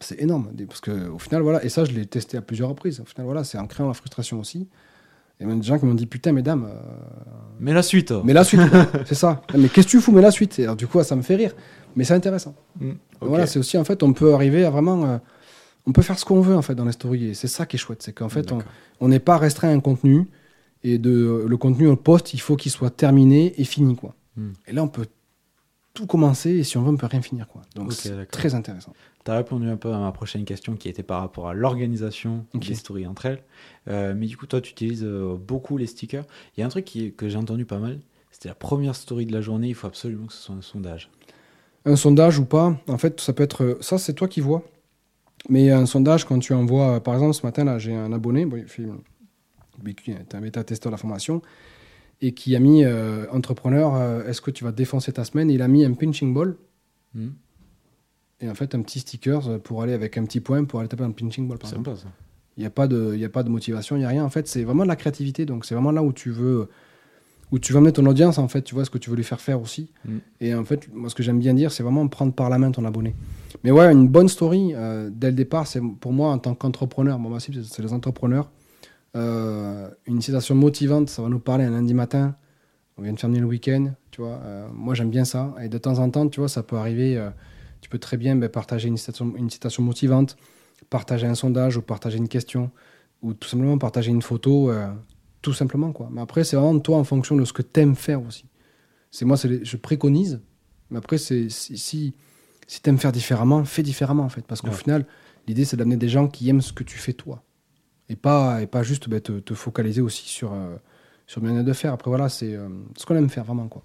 Speaker 2: C'est énorme parce que au final voilà et ça je l'ai testé à plusieurs reprises. Au final voilà, c'est en créant la frustration aussi. Et même des gens qui m'ont dit putain mesdames, euh,
Speaker 1: Mais la suite
Speaker 2: mais la suite, c'est ça. Mais qu'est-ce que tu fous Mais la suite? Et alors, du coup, ça me fait rire. Mais c'est intéressant.
Speaker 1: Ok.
Speaker 2: Voilà, c'est aussi, en fait, on peut arriver à vraiment. euh, on peut faire ce qu'on veut, en fait, dans les stories. Et c'est ça qui est chouette. C'est qu'en fait, on n'est pas restreint à un contenu. Et de, le contenu, on le poste, il faut qu'il soit terminé et fini, quoi.
Speaker 1: Hmm.
Speaker 2: Et là, on peut tout commencer. Et si on veut, on peut rien finir, quoi. Donc, c'est très intéressant.
Speaker 1: Tu as répondu un peu à ma prochaine question qui était par rapport à l'organisation
Speaker 2: Ok.
Speaker 1: des stories entre elles. Euh, mais du coup, toi, tu utilises euh, beaucoup les stickers. Il y a un truc qui, que j'ai entendu pas mal. C'était la première story de la journée. Il faut absolument que ce soit un sondage.
Speaker 2: Un sondage ou pas, en fait, ça peut être. Ça, c'est toi qui vois. Mais un sondage, quand tu envoies. Par exemple, ce matin, là, j'ai un abonné, bon, il fait- qui est un bêta-testeur de la formation, et qui a mis euh, entrepreneur, euh, est-ce que tu vas défoncer ta semaine? Et il a mis un pinching ball,
Speaker 1: Hmm,
Speaker 2: et en fait, un petit sticker euh, pour aller avec un petit point pour aller taper un pinching ball, par.
Speaker 1: Sympa ça.
Speaker 2: Il n'y a, pas de- y a pas de motivation, il n'y a rien. En fait, c'est vraiment de la créativité. Donc, c'est vraiment là où tu veux où tu veux amener ton audience, en fait. Tu vois ce que tu veux lui faire faire aussi.
Speaker 1: Mm.
Speaker 2: Et en fait, moi, ce que j'aime bien dire, c'est vraiment prendre par la main ton abonné. Mais ouais, une bonne story, euh, dès le départ, c'est pour moi, en tant qu'entrepreneur, moi, ma cible, c'est- c'est les entrepreneurs. Euh, une citation motivante, ça va nous parler un lundi matin. On vient de terminer le week-end, tu vois. Euh, moi, j'aime bien ça. Et de temps en temps, tu vois, ça peut arriver. euh, tu peux très bien ben, partager une citation, une citation motivante, partager un sondage ou partager une question ou tout simplement partager une photo, tout simplement quoi. Mais après, c'est vraiment toi en fonction de ce que tu aimes faire aussi. C'est moi, les- je préconise. Mais après, c'est si si, si tu aimes faire différemment, fais différemment en fait, parce qu'au
Speaker 1: Ouais.
Speaker 2: final, l'idée c'est d'amener des gens qui aiment ce que tu fais toi, et pas et pas juste ben, te, te focaliser aussi sur euh, sur bien de faire. Après voilà, c'est euh, ce qu'on aime faire vraiment quoi.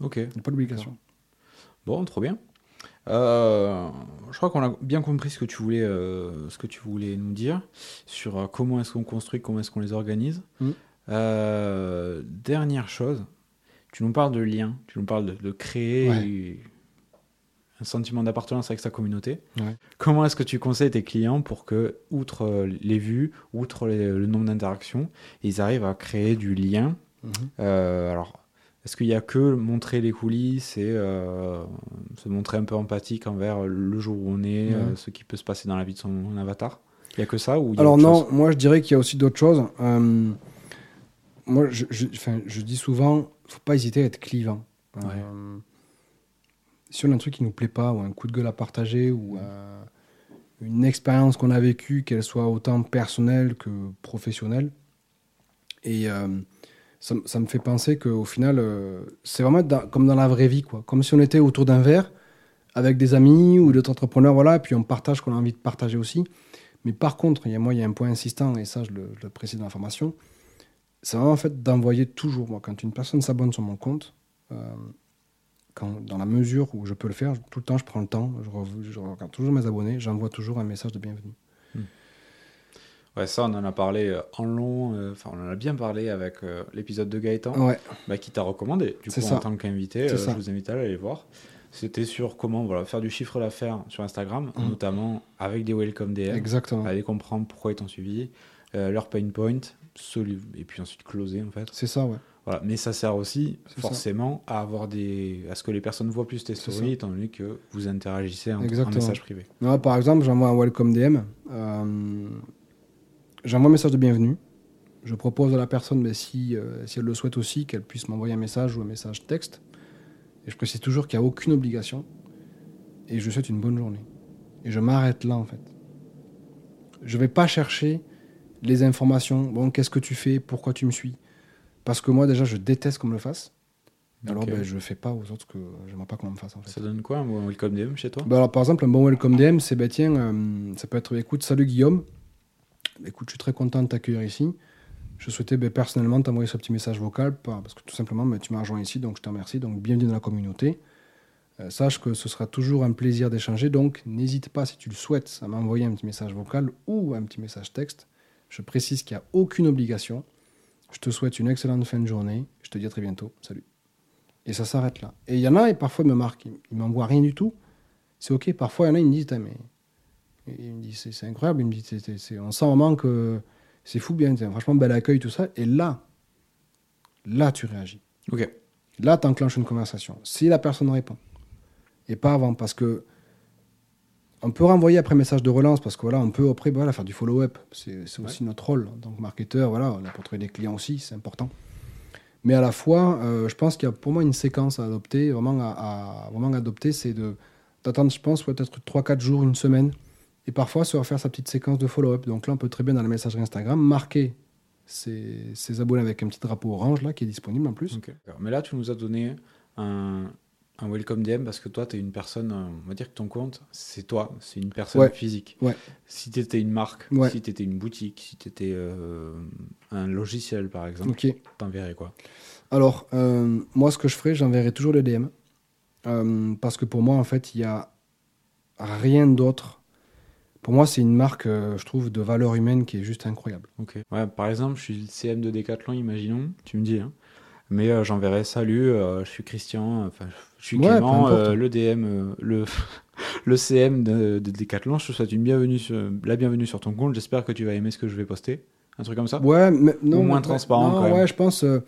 Speaker 1: Ok.
Speaker 2: Il n'y a pas d'obligation.
Speaker 1: Bon, trop bien. Euh, je crois qu'on a bien compris ce que tu voulais, euh, ce que tu voulais nous dire sur comment est-ce qu'on construit, comment est-ce qu'on les organise. Euh, dernière chose, tu nous parles de lien, tu nous parles de, de créer un sentiment d'appartenance avec sa communauté.
Speaker 2: Ouais.
Speaker 1: Comment est-ce que tu conseilles tes clients pour que, outre euh, les vues, outre les- le nombre d'interactions, ils arrivent à créer du lien?
Speaker 2: Mhm.
Speaker 1: Euh, Alors, est-ce qu'il y a que montrer les coulisses et euh, se montrer un peu empathique envers le jour où on est,
Speaker 2: Ouais.
Speaker 1: euh, ce qui peut se passer dans la vie de son avatar? Il y a que ça ou
Speaker 2: Alors non, moi je dirais qu'il y a aussi d'autres choses. Moi, je, je- je dis souvent, faut pas hésiter à être clivant. Euh, si on a un truc qui nous plaît pas, ou un coup de gueule à partager, ou euh, une expérience qu'on a vécue, qu'elle soit autant personnelle que professionnelle, et euh, ça, me fait penser qu'au final, euh, c'est vraiment comme dans la vraie vie, quoi. Comme si on était autour d'un verre avec des amis ou d'autres entrepreneurs, voilà, et puis on partage ce qu'on a envie de partager aussi. Mais par contre, il y a, moi, il y a un point insistant, et ça, je le, je le précise dans la formation, c'est vraiment en fait d'envoyer toujours, moi, quand une personne s'abonne sur mon compte, quand, dans la mesure où je peux le faire, tout le temps, je prends le temps, je, rev- je regarde toujours mes abonnés, j'envoie toujours un message de bienvenue.
Speaker 1: Ouais, ça, on en a parlé euh, en long, euh, enfin, on en a bien parlé avec euh, l'épisode de Gaëtan,
Speaker 2: Ouais,
Speaker 1: bah, qui t'a recommandé, du coup,
Speaker 2: ça.
Speaker 1: en tant qu'invité. Je vous invite à aller voir. C'était sur comment voilà, faire du chiffre d'affaires sur Instagram,
Speaker 2: Mhm.
Speaker 1: notamment avec des welcome DM.
Speaker 2: exactement.
Speaker 1: Aller comprendre pourquoi ils t'ont suivi, leur pain point, et puis ensuite closer en fait.
Speaker 2: C'est ça, ouais.
Speaker 1: Voilà. Mais ça sert aussi
Speaker 2: ça.
Speaker 1: forcément à avoir des, à ce que les personnes voient plus tes stories, étant donné que vous interagissez en, message privé.
Speaker 2: Moi, par exemple, j'envoie un welcome DM. euh, j'envoie un message de bienvenue. Je propose à la personne, mais si, euh, si elle le souhaite aussi, qu'elle puisse m'envoyer un message ou un message texte. Et je précise toujours qu'il n'y a aucune obligation. Et je souhaite une bonne journée. Et je m'arrête là, en fait. Je ne vais pas chercher les informations. Bon, qu'est-ce que tu fais? Pourquoi tu me suis? Parce que moi, déjà, je déteste qu'on me le fasse. Alors, ben, je ne fais pas aux autres que j'aimerais pas qu'on me fasse, en fait.
Speaker 1: Ça donne quoi un bon welcome DM chez toi?
Speaker 2: Bah alors, par exemple, un bon welcome DM, c'est bah, tiens, euh, ça peut être écoute, salut Guillaume. Écoute, je suis très content de t'accueillir ici. Je souhaitais bah, personnellement t'envoyer ce petit message vocal par- parce que tout simplement, tu m'as rejoint ici, donc je te remercie. Donc, bienvenue dans la communauté. Euh, sache que ce sera toujours un plaisir d'échanger, donc n'hésite pas, si tu le souhaites, à m'envoyer un petit message vocal ou un petit message texte. Je précise qu'il n'y a aucune obligation. Je te souhaite une excellente fin de journée. Je te dis à très bientôt. Salut. Et ça s'arrête là. Et il y en a, et parfois, ils me marquent. Ils m'envoient rien du tout. C'est OK. Parfois, il y en a, ils me disent, mais. Ils me disent, c'est incroyable. Ils me disent, c'est- c'est- c'est- on sent vraiment que c'est fou bien. Franchement, bel accueil, tout ça. Et là, là, tu réagis.
Speaker 1: Ok.
Speaker 2: Là, tu enclenches une conversation. Si la personne répond. Et pas avant. Parce que. On peut renvoyer après message de relance parce que voilà, on peut après voilà, faire du follow-up. C'est aussi notre rôle en tant que marketeur. Voilà, on a pour trouver des clients aussi, c'est important. Mais à la fois, euh, je pense qu'il y a pour moi une séquence à adopter, vraiment à, à- vraiment adopter, c'est de d'attendre, je pense, peut-être 3-4 jours, une semaine, et parfois se refaire sa petite séquence de follow-up. Donc là, on peut très bien dans la messagerie Instagram marquer ses, ses abonnés avec un petit drapeau orange là qui est disponible en plus.
Speaker 1: Mais là, tu nous as donné un, un welcome DM parce que toi, tu es une personne, euh, on va dire que ton compte, c'est toi, c'est une personne
Speaker 2: Ouais.
Speaker 1: physique.
Speaker 2: Ouais.
Speaker 1: Si tu étais une marque,
Speaker 2: Ouais.
Speaker 1: si tu étais une boutique, si tu étais un logiciel par exemple,
Speaker 2: Ok.
Speaker 1: t'enverrais quoi?
Speaker 2: Alors, euh, moi, ce que je ferai, j'enverrai toujours le DM. Euh, parce que pour moi, en fait, il n'y a rien d'autre. Pour moi, c'est une marque, euh, je trouve, de valeur humaine qui est juste incroyable.
Speaker 1: Ok. Ouais, par exemple, je suis le CM de Decathlon, imaginons, tu me dis. hein. Mais euh, j'enverrai salut, euh, je suis Christian, enfin, je suis
Speaker 2: Ouais,
Speaker 1: Clément, euh, le DM, euh, le, le CM de, de Decathlon. Je te souhaite une bienvenue sur, la bienvenue sur ton compte. J'espère que tu vas aimer ce que je vais poster. Un truc comme ça
Speaker 2: Ouais, mais non.
Speaker 1: Moins
Speaker 2: mais-
Speaker 1: transparent,
Speaker 2: non,
Speaker 1: quand même.
Speaker 2: Ouais, je pense. euh,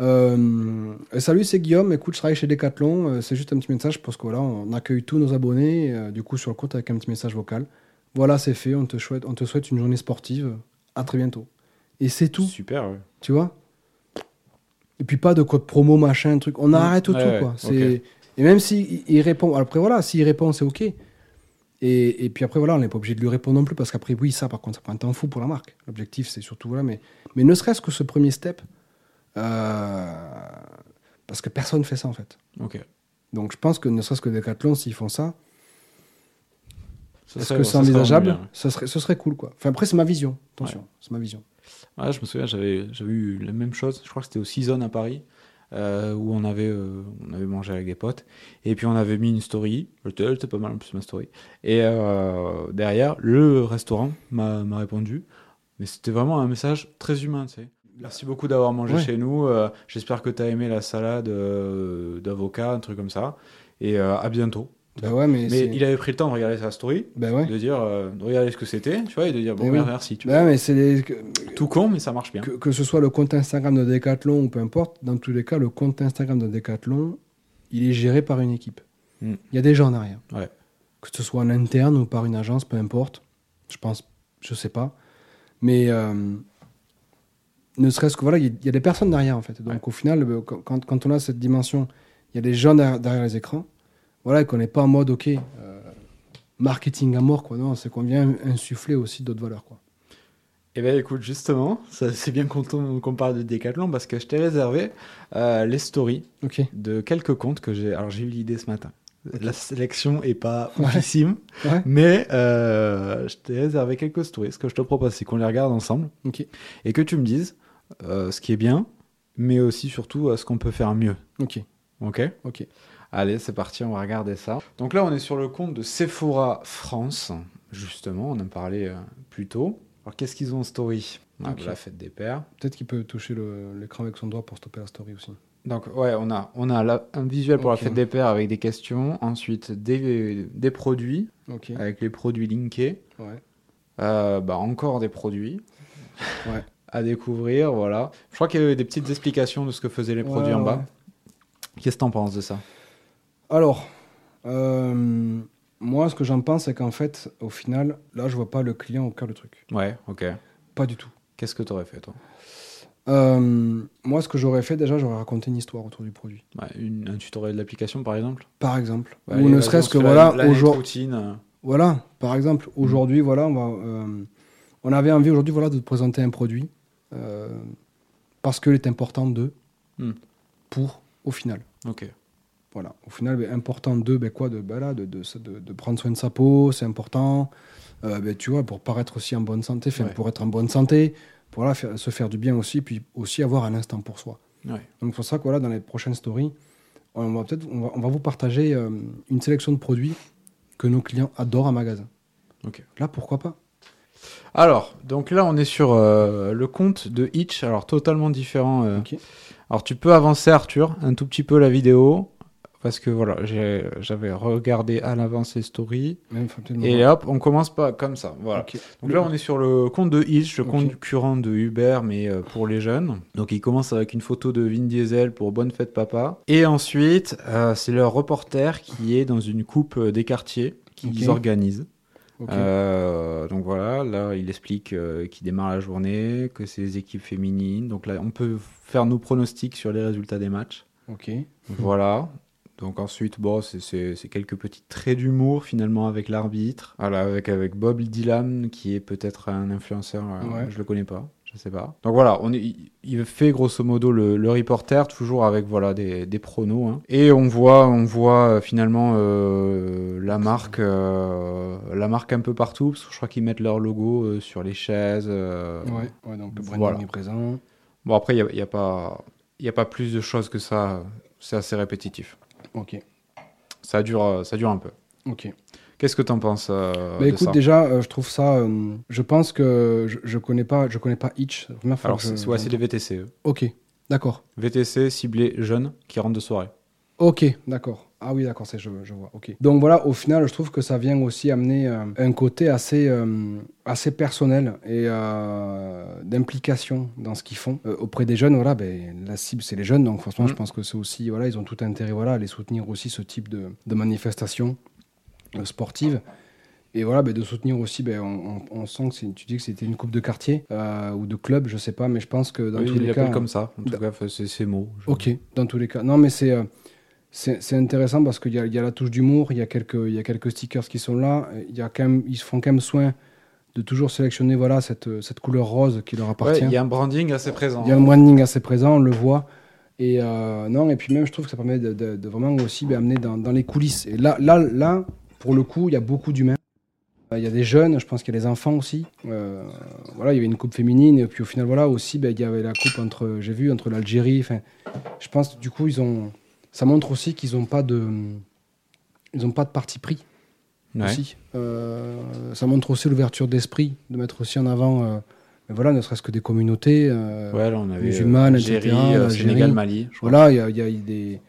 Speaker 2: euh, salut, c'est Guillaume. Écoute, je travaille chez Decathlon. Euh, c'est juste un petit message parce que voilà, on accueille tous nos abonnés, euh, du coup, sur le compte avec un petit message vocal. Voilà, c'est fait. On te, souhaite, on te souhaite une journée sportive. À très bientôt. Et c'est tout.
Speaker 1: Super, ouais.
Speaker 2: Tu vois? Et puis pas de code promo, machin, truc. On arrête tout,
Speaker 1: Ouais,
Speaker 2: quoi. Et même s'il il répond, après voilà, s'il répond, c'est OK. Et, et puis après, voilà, on n'est pas obligé de lui répondre non plus, parce qu'après, oui, ça, par contre, ça prend un temps fou pour la marque. L'objectif, c'est surtout, voilà, mais, mais ne serait-ce que ce premier step, euh, parce que personne ne fait ça, en fait.
Speaker 1: Ok.
Speaker 2: Donc je pense que ne serait-ce que Decathlon, s'ils font ça,
Speaker 1: Ça
Speaker 2: est-ce que
Speaker 1: ça
Speaker 2: c'est envisageable ce, serait, ce serait cool, quoi. Enfin, après, c'est ma vision. Attention, c'est ma vision.
Speaker 1: Je me souviens, j'avais, eu la même chose. Je crois que c'était au Season à Paris, euh, où on avait, euh, on avait mangé avec des potes. Et puis on avait mis une story. Elle était, elle était pas mal en plus, ma story. Et euh, derrière, le restaurant m'a, m'a répondu. Mais c'était vraiment un message très humain, tu sais. Merci beaucoup d'avoir mangé
Speaker 2: Ouais.
Speaker 1: chez nous. j'espère que tu as aimé la salade d'avocat, un truc comme ça. Et à bientôt.
Speaker 2: Bah ouais, mais,
Speaker 1: il avait pris le temps de regarder sa story,
Speaker 2: bah ouais.
Speaker 1: de dire, euh, de regarder ce que c'était, tu vois, et de dire, bon,
Speaker 2: Eh oui.
Speaker 1: merci, tu
Speaker 2: Bah
Speaker 1: vois.
Speaker 2: mais c'est les-
Speaker 1: Tout con, mais ça marche bien.
Speaker 2: que, que ce soit le compte Instagram de Decathlon ou peu importe, dans tous les cas, le compte Instagram de Decathlon, il est géré par une équipe.
Speaker 1: Mm.
Speaker 2: Il y a des gens en arrière.
Speaker 1: Ouais.
Speaker 2: Que ce soit en interne ou par une agence, peu importe. Je pense, je sais pas. Mais euh, ne serait-ce que voilà, il y, a- il y a des personnes derrière en fait. Donc
Speaker 1: Ouais.
Speaker 2: au final, quand, quand- quand on a cette dimension, il y a des gens derrière, derrière les écrans. Voilà, et qu'on n'est pas en mode ok, euh, marketing à mort quoi. Non, c'est qu'on vient insuffler aussi d'autres valeurs quoi.
Speaker 1: Eh bien, écoute, justement, c'est bien qu'on parle de Decathlon parce que je t'ai réservé euh, les stories de quelques comptes que j'ai. Alors, j'ai eu l'idée ce matin. La sélection est pas
Speaker 2: Ouais.
Speaker 1: oufissime,
Speaker 2: Ouais.
Speaker 1: mais euh, je t'ai réservé quelques stories. Ce que je te propose, c'est qu'on les regarde ensemble et que tu me dises euh, ce qui est bien, mais aussi surtout ce qu'on peut faire mieux.
Speaker 2: Ok.
Speaker 1: Ok?
Speaker 2: Ok.
Speaker 1: Allez, c'est parti, on va regarder ça. Donc là, on est sur le compte de Sephora France, justement, on en parlait euh, plus tôt. Alors, qu'est-ce qu'ils ont en story? Ah. La fête des pères.
Speaker 2: Peut-être qu'il peut toucher l'écran avec son doigt pour stopper la story aussi.
Speaker 1: Donc, ouais, on a, on a la- un visuel pour la fête des pères avec des questions, ensuite des, des produits, avec les produits linkés,
Speaker 2: Ouais.
Speaker 1: Euh, bah, encore des produits
Speaker 2: Ouais.
Speaker 1: à découvrir, voilà. Je crois qu'il y avait des petites explications de ce que faisaient les produits
Speaker 2: Ouais,
Speaker 1: en bas. Qu'est-ce que t'en penses de ça?
Speaker 2: Alors, euh, moi, ce que j'en pense, c'est qu'en fait, au final, là, je vois pas le client au cœur du truc.
Speaker 1: Ouais, ok.
Speaker 2: Pas du tout.
Speaker 1: Qu'est-ce que t'aurais fait, toi?
Speaker 2: Euh, moi, ce que j'aurais fait, déjà, j'aurais raconté une histoire autour du produit.
Speaker 1: Ouais, une- Un tutoriel d'application, par exemple?
Speaker 2: Par exemple. Ou ne serait-ce que, voilà, aujourd'hui.
Speaker 1: euh.
Speaker 2: Voilà, par exemple, aujourd'hui, voilà, on, va, euh, on avait envie aujourd'hui voilà, de te présenter un produit euh, parce qu'il est important de,
Speaker 1: Hmm.
Speaker 2: pour, au final.
Speaker 1: Ok.
Speaker 2: Voilà, au final, ben, important de, ben, quoi, de, ben, là, de, de, de- de prendre soin de sa peau, c'est important. Euh, ben, tu vois, pour paraître aussi en bonne santé,
Speaker 1: Ouais.
Speaker 2: pour être en bonne santé, pour faire- se faire du bien aussi, puis aussi avoir un instant pour soi.
Speaker 1: Ouais.
Speaker 2: Donc, pour ça que voilà, dans les prochaines stories, on va peut-être, on va, on va vous partager euh, une sélection de produits que nos clients adorent en magasin.
Speaker 1: Ok.
Speaker 2: Là, pourquoi pas?
Speaker 1: Alors, donc là, on est sur euh, le compte de Itch, alors totalement différent. euh. Alors, tu peux avancer, Arthur, un tout petit peu la vidéo, parce que voilà, j'avais regardé à l'avance les stories.
Speaker 2: Même,
Speaker 1: Et hop, on commence pas comme ça. Voilà. Donc là, on est sur le compte de Itch, le
Speaker 2: Ok.
Speaker 1: concurrent de Uber, mais euh, pour les jeunes. Donc il commence avec une photo de Vin Diesel pour Bonne Fête Papa. Et ensuite, euh, c'est leur reporter qui est dans une coupe euh, des quartiers qu'ils organisent. Euh, donc voilà, là, il explique euh, qu'il démarre la journée, que c'est les équipes féminines. Donc là, on peut faire nos pronostics sur les résultats des matchs.
Speaker 2: Ok.
Speaker 1: Voilà. Donc ensuite, bon, c'est- quelques petits traits d'humour finalement avec l'arbitre. Voilà, avec, avec Bob Dylan qui est peut-être un influenceur, euh,
Speaker 2: Ouais.
Speaker 1: je le connais pas, je sais pas. Donc voilà, on est, il- fait grosso modo le, le reporter, toujours avec voilà des, des pronos. hein. Et on voit, on voit euh, finalement euh, la marque, euh, la marque un peu partout, parce que je crois qu'ils mettent leur logo sur les chaises.
Speaker 2: Ouais, ouais, donc le branding
Speaker 1: voilà.
Speaker 2: est présent.
Speaker 1: Bon après, il n'y a, il y a pas, il y a pas plus de choses que ça. C'est assez répétitif.
Speaker 2: Ok.
Speaker 1: Ça dure, euh, ça dure un peu.
Speaker 2: Ok.
Speaker 1: Qu'est-ce que t'en penses euh,
Speaker 2: Bah,
Speaker 1: de
Speaker 2: écoute,
Speaker 1: ça
Speaker 2: déjà, euh, je trouve ça. euh, je pense que je, je connais pas, je connais pas Itch. C'est la première fois
Speaker 1: Alors,
Speaker 2: que je-
Speaker 1: c'est ouais, c'est
Speaker 2: j'entends.
Speaker 1: des VTC. eux.
Speaker 2: Ok. D'accord.
Speaker 1: VTC ciblés jeunes qui rentrent de soirée.
Speaker 2: Ok. D'accord. Ah oui, d'accord, c'est je, je vois. Ok. Donc voilà, au final, je trouve que ça vient aussi amener euh, un côté assez, euh, assez personnel et euh, d'implication dans ce qu'ils font auprès des jeunes. Voilà, ben, la cible c'est les jeunes, donc franchement,
Speaker 1: Mhm.
Speaker 2: je pense que c'est aussi, voilà, ils ont tout intérêt, voilà, à les soutenir aussi ce type de, de manifestation sportive. Et voilà, ben, de soutenir aussi, ben, on, on- on sent que c'est- tu dis que c'était une coupe de quartier euh, ou de club, je sais pas, mais je pense que dans
Speaker 1: Oui,
Speaker 2: tous les cas.
Speaker 1: comme ça. En tout cas, c'est ces mots.
Speaker 2: Ok, dans tous les cas. Non, mais c'est euh, c'est intéressant parce qu'il y, y a la touche d'humour, il y a quelques y a quelques stickers qui sont là. Y a quand même, ils se font quand même soin de toujours sélectionner voilà cette cette couleur rose qui leur appartient.
Speaker 1: il y a un branding assez présent.
Speaker 2: Il y a un branding assez présent, on le voit. Et euh, non, et puis même, je trouve que ça permet de, de- de vraiment aussi amener dans, dans les coulisses. Et là, là, là, pour le coup, il y a beaucoup d'humains. Euh, Il y a des jeunes, je pense qu'il y a des enfants aussi. Euh, voilà, il y avait une coupe féminine, et puis au final, voilà, aussi, ben, il y avait la coupe entre, j'ai vu, entre l'Algérie. Je pense, du coup, ils ont, ça montre aussi qu'ils n'ont pas de, ils ont pas de parti pris
Speaker 1: Ouais.
Speaker 2: aussi. Euh, ça montre aussi l'ouverture d'esprit, de mettre aussi en avant, euh, voilà, ne serait-ce que des communautés. euh,
Speaker 1: Ouais, là, on avait
Speaker 2: musulmanes, etc.,
Speaker 1: euh,
Speaker 2: Algérie.
Speaker 1: Sénégal, Mali. je crois.
Speaker 2: voilà, il y a, y des.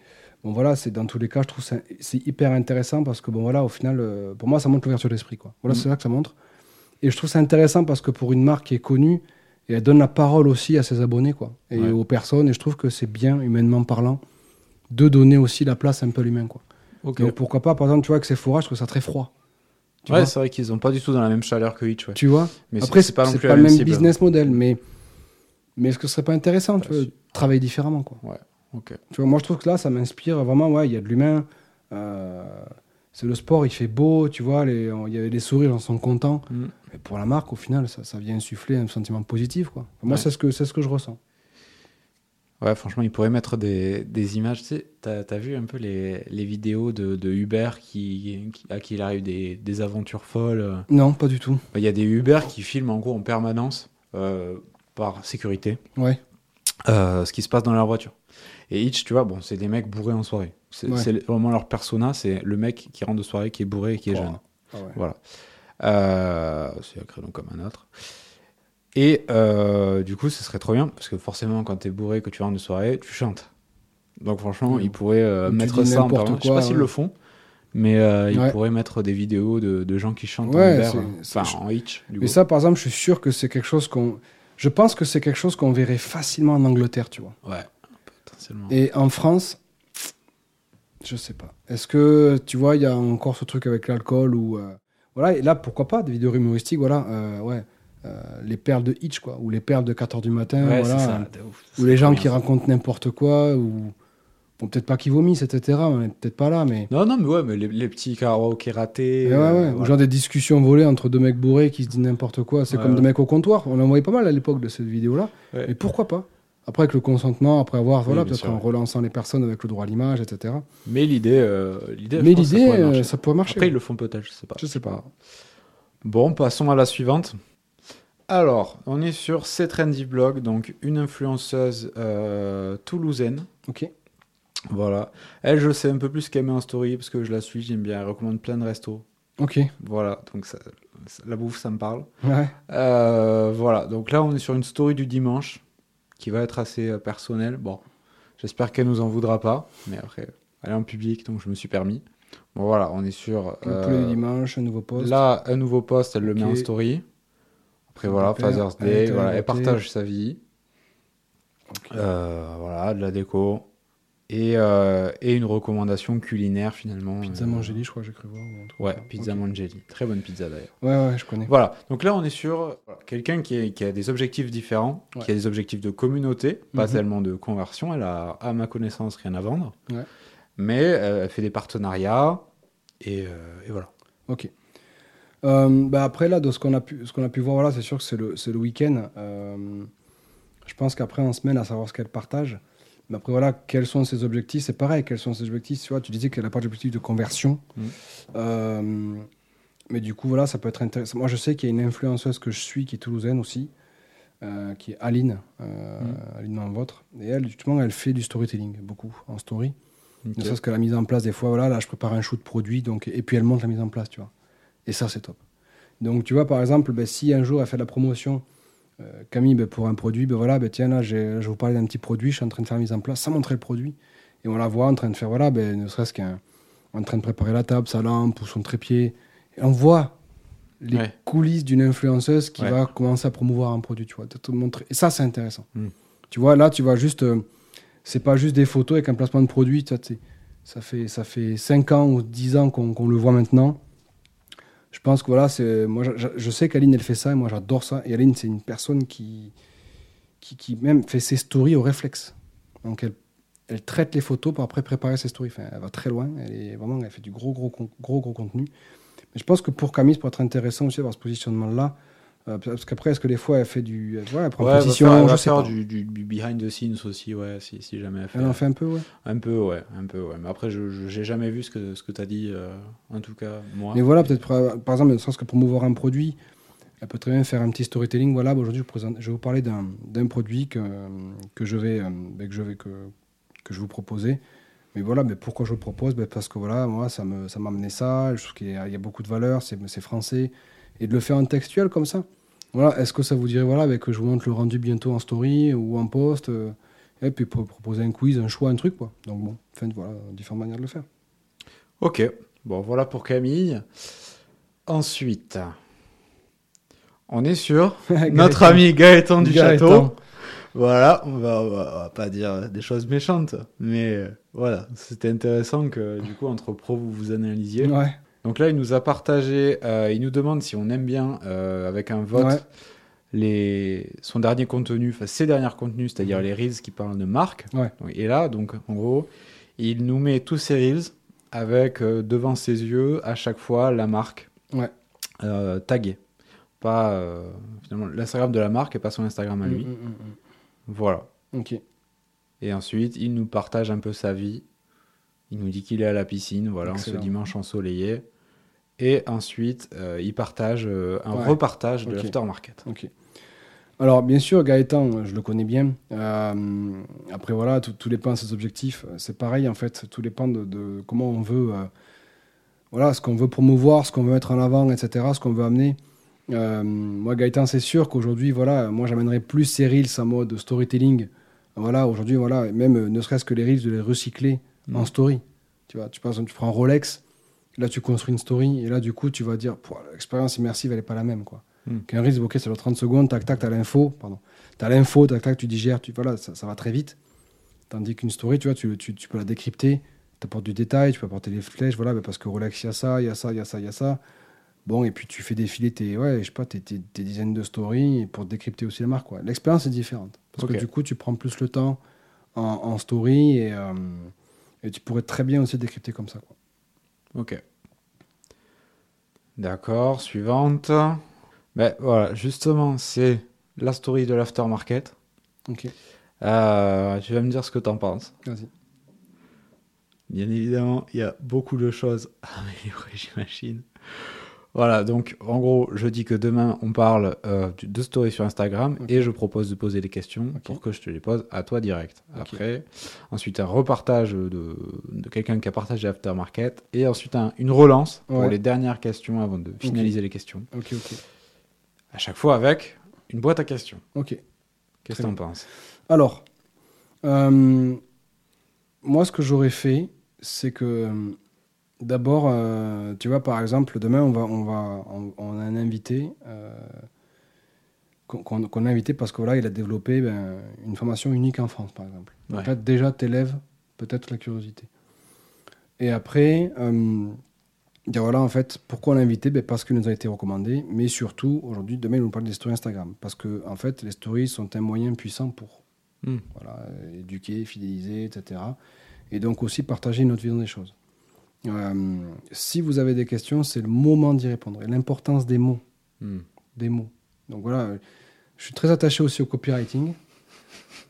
Speaker 2: Bon voilà, c'est dans tous les cas, je trouve c'est c'est hyper intéressant parce que bon voilà, au final, pour moi, ça montre l'ouverture d'esprit quoi. Voilà,
Speaker 1: Mm.
Speaker 2: c'est ça que ça montre. Et je trouve ça intéressant parce que pour une marque qui est connue, et elle donne la parole aussi à ses abonnés quoi, et
Speaker 1: Ouais.
Speaker 2: aux personnes. Et je trouve que c'est bien, humainement parlant, de donner aussi la place un peu à l'humain quoi.
Speaker 1: Ok.
Speaker 2: Donc pourquoi pas, par exemple, tu vois, avec Sephora, je trouve ça très froid. Tu
Speaker 1: ouais, c'est vrai qu'ils ont pas du tout dans la même chaleur que Hitch. Ouais.
Speaker 2: tu vois
Speaker 1: Mais
Speaker 2: Après,
Speaker 1: c'est pas non
Speaker 2: c'est
Speaker 1: plus
Speaker 2: pas le
Speaker 1: même cible.
Speaker 2: business model, mais, mais est-ce que ce serait pas intéressant, tu de travailler différemment, quoi
Speaker 1: Ok.
Speaker 2: Tu vois, moi, je trouve que là, ça m'inspire vraiment, ouais, il y a de l'humain, euh, c'est le sport, il fait beau, tu vois, les- il y a des sourires, ils sont contents.
Speaker 1: Mm.
Speaker 2: Mais pour la marque, au final, ça, ça vient insuffler un sentiment positif, quoi. Moi,
Speaker 1: Ouais.
Speaker 2: c'est ce, que, c'est ce que je ressens.
Speaker 1: Ouais, franchement, ils pourraient mettre des, des images. Tu sais, t'as as vu un peu les, les vidéos de, de Uber qui, qui- à qui il arrive des, des aventures folles?
Speaker 2: Non, pas du tout.
Speaker 1: Il y a des Uber qui filment en gros en permanence, euh, par sécurité,
Speaker 2: Ouais,
Speaker 1: euh, ce qui se passe dans leur voiture. Et Hitch, tu vois, bon, c'est des mecs bourrés en soirée. C'est
Speaker 2: Ouais.
Speaker 1: vraiment leur persona, c'est le mec qui rentre de soirée, qui est bourré et qui est
Speaker 2: Oh.
Speaker 1: jeune.
Speaker 2: Ah ouais.
Speaker 1: Voilà. Euh, c'est un créneau comme un autre. Et euh, du coup, ce serait trop bien, parce que forcément, quand t'es bourré, que tu rentres de soirée, tu chantes. Donc franchement, ils pourraient euh, mettre ça en permanence. Je sais
Speaker 2: quoi,
Speaker 1: pas s'ils le font, mais euh, ils
Speaker 2: Ouais.
Speaker 1: pourraient mettre des vidéos de, de gens qui chantent
Speaker 2: Ouais,
Speaker 1: en Uber, enfin en Hitch. Du
Speaker 2: Mais
Speaker 1: coup.
Speaker 2: ça, par exemple, je suis sûr que c'est quelque chose qu'on. Je pense que c'est quelque chose qu'on verrait facilement en Angleterre, tu vois.
Speaker 1: Ouais, potentiellement.
Speaker 2: Et en France, je sais pas. Est-ce que, tu vois, il y a encore ce truc avec l'alcool ou. euh, voilà, et là, pourquoi pas, des vidéos humoristiques, voilà, ouais. Euh, les perles de Hitch, quoi, ou les perles de 4h du matin,
Speaker 1: ouais,
Speaker 2: voilà,
Speaker 1: c'est ça. de ouf.
Speaker 2: ou les gens qui racontent n'importe quoi, ou. Bon, peut-être pas qui vomissent, etc., on est peut-être pas là, mais.
Speaker 1: Non, non, mais ouais, mais les, les petits karaokés ratés.
Speaker 2: Ouais, ouais,
Speaker 1: euh,
Speaker 2: ou genre des discussions volées entre deux mecs bourrés qui se disent n'importe quoi. C'est comme des mecs au comptoir. On en voyait pas mal à l'époque de cette vidéo-là. Mais pourquoi pas? Après, avec le consentement, après avoir, voilà,
Speaker 1: Oui,
Speaker 2: peut-être en relançant les personnes avec le droit à l'image, etc.
Speaker 1: Mais l'idée, euh, l'idée,
Speaker 2: Mais l'idée,
Speaker 1: ça pourrait marcher.
Speaker 2: ça pourrait marcher.
Speaker 1: Après, ils le font peut-être, je sais pas.
Speaker 2: Je sais pas.
Speaker 1: Bon, passons à la suivante. Alors, on est sur C Trendy Blog, donc une influenceuse euh, toulousaine.
Speaker 2: Ok.
Speaker 1: Voilà. Elle, je sais un peu plus qu'elle met en story parce que je la suis, j'aime bien. Elle recommande plein de restos.
Speaker 2: Ok.
Speaker 1: Voilà, donc ça- la bouffe, ça me parle.
Speaker 2: Ouais.
Speaker 1: Euh, voilà, donc là, on est sur une story du dimanche qui va être assez euh, personnelle. Bon, j'espère qu'elle nous en voudra pas, mais après, elle est en public, donc je me suis permis. Bon, voilà, on est sur.
Speaker 2: Le
Speaker 1: euh,
Speaker 2: poulet du dimanche, un nouveau post.
Speaker 1: Là, un nouveau post, elle le met en story. Après, voilà,
Speaker 2: Super.
Speaker 1: Father's Day, voilà, elle partage sa vie. Euh, voilà, de la déco. Et, euh, et une recommandation culinaire, finalement.
Speaker 2: Pizza
Speaker 1: euh,
Speaker 2: Mangeli, je crois j'ai cru voir.
Speaker 1: Ouais, pizza
Speaker 2: Ok.
Speaker 1: Mangeli. Très bonne pizza d'ailleurs.
Speaker 2: Ouais, ouais, je connais.
Speaker 1: Voilà, donc là on est sur quelqu'un qui, est- qui a des objectifs différents,
Speaker 2: Ouais.
Speaker 1: qui a des objectifs de communauté, pas
Speaker 2: Mhm.
Speaker 1: tellement de conversion. Elle a, à ma connaissance, rien à vendre.
Speaker 2: Ouais.
Speaker 1: Mais euh, elle fait des partenariats et, et voilà.
Speaker 2: Ok. Euh, bah après, là, de ce qu'on a, pu- ce qu'on a pu voir, voilà, c'est sûr que c'est le, c'est le week-end. Euh, je pense qu'après, en semaine, à savoir ce qu'elle partage. Mais après, voilà, quels sont ses objectifs? C'est pareil, quels sont ses objectifs? Tu vois, tu disais qu'elle n'a pas d'objectif de conversion.
Speaker 1: Mhm.
Speaker 2: Euh, mais du coup, voilà, ça peut être intéressant. Moi, je sais qu'il y a une influenceuse que je suis qui est toulousaine aussi, qui est Aline,
Speaker 1: Mhm.
Speaker 2: Aline dans votre. Et elle, justement, elle fait du storytelling, beaucoup, en story.
Speaker 1: Ok.
Speaker 2: Ne serait-ce que la mise en place, des fois, voilà, là, je prépare un shoot produit, donc, et puis elle monte la mise en place, tu vois. Et ça, c'est top. Donc, tu vois, par exemple, ben, si un jour elle fait de la promotion, euh, Camille, ben, pour un produit, ben voilà, ben, tiens, là, je vous parler d'un petit produit, je suis en train de faire la mise en place, sans montrer le produit. Et on la voit en train de faire, voilà, ben, ne serait-ce qu'en en train de préparer la table, sa lampe ou son trépied. Et on voit les
Speaker 1: Ouais.
Speaker 2: coulisses d'une influenceuse qui
Speaker 1: Ouais.
Speaker 2: va commencer à promouvoir un produit, tu vois. de te montrer. Et ça, c'est intéressant.
Speaker 1: Mm.
Speaker 2: Tu vois, là, tu vois juste. euh, c'est pas juste des photos avec un placement de produit. Ça fait, ça fait 5 ans ou 10 ans qu'on qu'on le voit maintenant. Je pense que voilà, c'est moi je, sais qu'Aline elle fait ça et moi j'adore ça. Et Aline c'est une personne qui, qui, qui même fait ses stories au réflexe. Donc elle, elle traite les photos pour après préparer ses stories. Elle va très loin. Elle est vraiment, elle fait du gros gros gros gros contenu. Mais je pense que pour Camille, pourrait être intéressant aussi d'avoir ce positionnement là. Parce qu'après, est-ce que des fois elle fait du, ouais, elle prend
Speaker 1: Ouais, elle va
Speaker 2: position,
Speaker 1: faire, elle
Speaker 2: je
Speaker 1: va
Speaker 2: sais
Speaker 1: faire
Speaker 2: pas.
Speaker 1: du, du- du behind the scenes aussi, ouais, si, si jamais elle fait.
Speaker 2: Elle en fait un peu, ouais.
Speaker 1: Un peu, ouais, un peu, ouais. Mais après, je j'ai jamais vu ce que, ce que tu as dit, euh, en tout cas, moi.
Speaker 2: Mais voilà, peut-être par, exemple, ne serait-ce que promouvoir un produit, elle peut très bien faire un petit storytelling. Voilà, bah, aujourd'hui, je, présente- je vais vous parler d'un d'un produit que, que, je vais, euh, que, je vais, que, que je vous proposer. Mais voilà, mais pourquoi je le propose? Ben, Parce que voilà, moi, ça m'a ça m'a amené ça. Je trouve qu'il y, y a beaucoup de valeur, c'est c'est français. Et de le faire en textuel comme ça. Voilà, est-ce que ça vous dirait voilà, que je vous montre le rendu bientôt en story ou en post euh, Et puis pour proposer un quiz, un choix, un truc, quoi. Donc bon, enfin, voilà, différentes manières de le faire.
Speaker 1: Ok, bon, voilà pour Camille. Ensuite, on est sur notre ami Gaëtan du
Speaker 2: Gaëtan.
Speaker 1: Château. Voilà, on va, on va, on va pas dire des choses méchantes, mais euh, voilà, c'était intéressant que du coup, entre pros, vous vous analysiez.
Speaker 2: Ouais,
Speaker 1: Donc là, il nous a partagé, euh, il nous demande si on aime bien, euh, avec un vote,
Speaker 2: Ouais.
Speaker 1: les, son dernier contenu, enfin ses derniers contenus, c'est-à-dire
Speaker 2: Mhm.
Speaker 1: les reels qui parlent de marque.
Speaker 2: Ouais.
Speaker 1: Et là, donc, en gros, il nous met tous ses reels avec euh, devant ses yeux, à chaque fois, la marque
Speaker 2: Ouais.
Speaker 1: taguée. Pas, finalement, l'Instagram de la marque et pas son Instagram à lui.
Speaker 2: Mm, mm, mm,
Speaker 1: Voilà.
Speaker 2: mm. Ok.
Speaker 1: Et ensuite, il nous partage un peu sa vie. Il nous dit qu'il est à la piscine, voilà, en ce dimanche ensoleillé. Et ensuite, euh, il partage euh, un
Speaker 2: Ouais.
Speaker 1: repartage de
Speaker 2: Ok.
Speaker 1: l'aftermarket.
Speaker 2: Ok. Alors, bien sûr, Gaëtan, je le connais bien. Euh, après, voilà, tout, tout dépend de ses objectifs. C'est pareil, en fait. Tout dépend de, de comment on veut. euh, voilà, ce qu'on veut promouvoir, ce qu'on veut mettre en avant, etc., ce qu'on veut amener. Euh, moi, Gaëtan, c'est sûr qu'aujourd'hui, voilà, moi, j'amènerai plus ces reels en mode storytelling. Voilà, aujourd'hui, voilà, même ne serait-ce que les reels, de les recycler en
Speaker 1: Mm.
Speaker 2: story. Tu vois, tu, tu prends Rolex, là, tu construis une story, et là, du coup, tu vas dire, l'expérience immersive, elle n'est pas la même, quoi.
Speaker 1: Mm.
Speaker 2: Qu'un Reels, ok, ça dure 30 secondes, tac, tac, t'as l'info, pardon. T'as l'info, tac, tac, tu digères, tu, voilà, ça, ça va très vite. Tandis qu'une story, tu vois, tu, tu, tu peux la décrypter, tu apportes du détail, tu peux apporter des flèches, voilà, mais parce que Rolex, il y a ça, il y a ça, il y a ça, il y a ça. Bon, et puis tu fais défiler tes, ouais, je sais pas, tes, tes- tes dizaines de stories pour décrypter aussi la marque, quoi. L'expérience est différente. Parce que du coup, tu prends plus le temps en, en story et, euh, et tu pourrais très bien aussi décrypter comme ça, quoi.
Speaker 1: Ok. D'accord, suivante. Ben voilà, justement, c'est la story de l'aftermarket.
Speaker 2: Ok,
Speaker 1: Euh, tu vas me dire ce que t'en penses.
Speaker 2: vas-y.
Speaker 1: Bien évidemment, il y a beaucoup de choses à améliorer, j'imagine. Voilà, donc en gros, je dis que demain, on parle euh, de story sur Instagram et je propose de poser des questions pour que je te les pose à toi direct. Après, ensuite un repartage de, de quelqu'un qui a partagé Aftermarket et ensuite un- une relance pour les dernières questions avant de finaliser les questions.
Speaker 2: Ok, ok.
Speaker 1: À chaque fois avec une boîte à questions.
Speaker 2: Ok.
Speaker 1: Qu'est-ce que t'en penses?
Speaker 2: Alors, euh, moi, ce que j'aurais fait, c'est que euh, d'abord, euh, tu vois, par exemple, demain, on va, on va, on, on a un invité euh, qu'on a invité parce que voilà, il a développé ben, une formation unique en France, par exemple. En fait, déjà, t'élèves peut-être la curiosité. Et après, euh, dire voilà, en fait, pourquoi on l'a invité ben, Parce qu'il nous a été recommandé, mais surtout, aujourd'hui, demain, il nous parle des stories Instagram. Parce que, en fait, les stories sont un moyen puissant pour
Speaker 1: Hmm.
Speaker 2: voilà, éduquer, fidéliser, etc. Et donc aussi partager notre vision des choses. Euh, si vous avez des questions, c'est le moment d'y répondre. Et l'importance des mots.
Speaker 1: Hmm.
Speaker 2: Des mots. Donc voilà, je suis très attaché aussi au copywriting.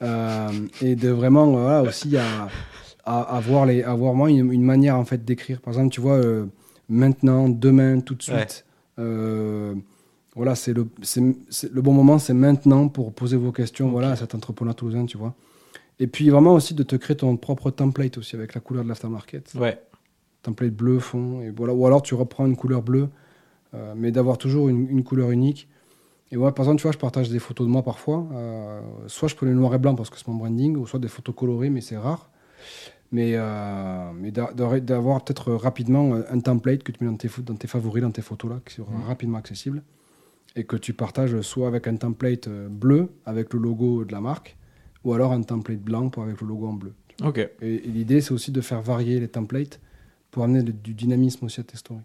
Speaker 2: Euh, et de vraiment, voilà, aussi à, à, les, avoir moi une, une manière en fait d'écrire. Par exemple, tu vois, euh, maintenant, demain, tout de suite. Voilà, c'est le, c'est, c'est- le bon moment, c'est maintenant pour poser vos questions voilà, à cet entrepreneur toulousain, tu vois. Et puis vraiment aussi de te créer ton propre template aussi avec la couleur de l'aftermarket.
Speaker 1: Ouais.
Speaker 2: Template bleu, fond, et voilà. ou alors tu reprends une couleur bleue, euh, mais d'avoir toujours une, une couleur unique. Et moi, par exemple, tu vois, je partage des photos de moi parfois. euh, soit je prends les noir et blanc parce que c'est mon branding, ou soit des photos colorées, mais c'est rare. Mais, euh, mais d'a- d'a- d'avoir peut-être rapidement un template que tu mets dans tes, dans tes favoris, dans tes photos là, qui sera
Speaker 1: Mhm.
Speaker 2: rapidement accessible, et que tu partages soit avec un template bleu avec le logo de la marque, ou alors un template blanc pour avec le logo en bleu.
Speaker 1: Ok.
Speaker 2: Et, et l'idée, c'est aussi de faire varier les templates pour amener le- du dynamisme aussi à tes stories.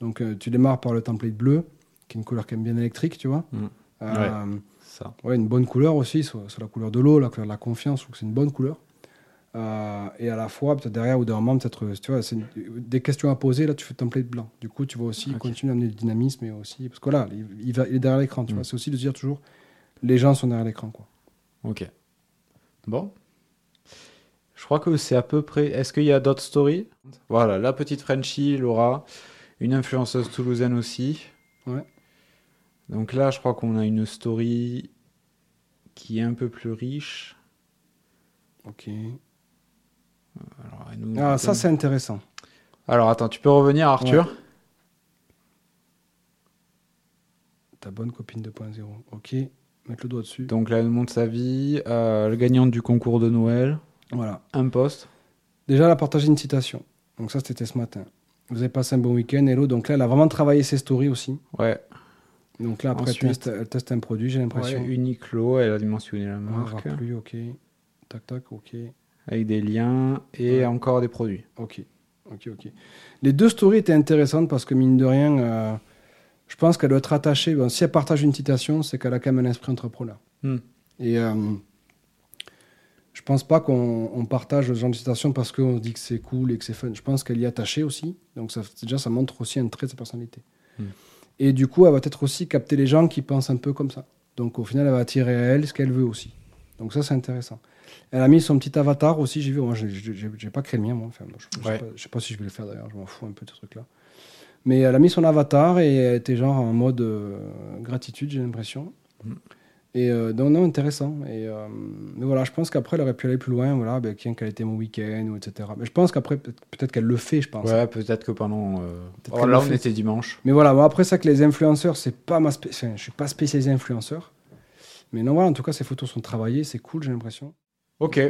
Speaker 2: Donc, euh, tu démarres par le template bleu, qui est une couleur quand même bien électrique, tu vois.
Speaker 1: Mm.
Speaker 2: Euh,
Speaker 1: Ça.
Speaker 2: ouais, une bonne couleur aussi, soit, soit la couleur de l'eau, la couleur de la confiance, je trouve que c'est une bonne couleur. Euh, et à la fois, peut-être derrière ou d'un moment, peut-être, tu vois, c'est des questions à poser, là, tu fais template blanc. Du coup, tu vas aussi continuer à amener du dynamisme et aussi. Parce que voilà, il, il va, il est derrière l'écran, tu
Speaker 1: Mm.
Speaker 2: vois. C'est aussi de dire toujours, les gens sont derrière l'écran, quoi.
Speaker 1: Ok. Bon. Je crois que c'est à peu près. Est-ce qu'il y a d'autres stories? Voilà, la petite Frenchie, Laura, une influenceuse toulousaine aussi.
Speaker 2: Ouais.
Speaker 1: Donc là, je crois qu'on a une story qui est un peu plus riche.
Speaker 2: Ok.
Speaker 1: Alors, nous
Speaker 2: Ah, ça, c'est intéressant.
Speaker 1: Alors attends, tu peux revenir, Arthur?
Speaker 2: Ta bonne copine 2.0. Ok. mettre le doigt dessus.
Speaker 1: Donc là, elle montre sa vie, euh, le gagnant du concours de Noël,
Speaker 2: Voilà.
Speaker 1: un post.
Speaker 2: Déjà, elle a partagé une citation. Donc ça, c'était ce matin. Vous avez passé un bon week-end, hello. Donc là, elle a vraiment travaillé ses stories aussi.
Speaker 1: Ouais.
Speaker 2: Donc là, après, elle
Speaker 1: Ensuite.
Speaker 2: teste, elle teste un produit, j'ai l'impression.
Speaker 1: ouais Uniqlo, elle a mentionné la marque,
Speaker 2: plus, ok. Tac, tac, ok.
Speaker 1: avec des liens et
Speaker 2: Ouais.
Speaker 1: encore des produits.
Speaker 2: Ok, ok, ok. Les deux stories étaient intéressantes parce que, mine de rien, euh, je pense qu'elle doit être attachée. Bon, si elle partage une citation, c'est qu'elle a quand même un esprit entrepreneur.
Speaker 1: Hmm.
Speaker 2: Et euh, je pense pas qu'on on partage ce genre de citation parce qu'on se dit que c'est cool et que c'est fun. Je pense qu'elle y est attachée aussi. Donc, ça, déjà, ça montre aussi un trait de sa personnalité.
Speaker 1: Hmm.
Speaker 2: Et du coup, elle va peut-être aussi capter les gens qui pensent un peu comme ça. Donc, au final, elle va attirer à elle ce qu'elle veut aussi. Donc, ça, c'est intéressant. Elle a mis son petit avatar aussi, j'ai vu. Moi, j'ai- pas créé le mien, moi. Enfin, je, je
Speaker 1: Ouais.
Speaker 2: sais pas, je sais pas si je vais le faire d'ailleurs, je m'en fous un peu de ce truc-là. Mais elle a mis son avatar et elle était genre en mode euh, gratitude, j'ai l'impression.
Speaker 1: Mm.
Speaker 2: Et euh, donc, non, intéressant. Et, euh, mais voilà, je pense qu'après, elle aurait pu aller plus loin. Voilà, ben, quel était mon week-end, ou etc. Mais je pense qu'après, peut-être qu'elle le fait, je pense.
Speaker 1: Ouais, peut-être que pendant. euh,
Speaker 2: Peut-être
Speaker 1: oh,
Speaker 2: qu'elle
Speaker 1: là, on était dimanche.
Speaker 2: Mais voilà, bon, après ça, que les influenceurs, c'est pas ma spé- enfin, je suis pas spécialisé influenceur. Mais non, voilà, en tout cas, ces photos sont travaillées, c'est cool, j'ai l'impression.
Speaker 1: Ok.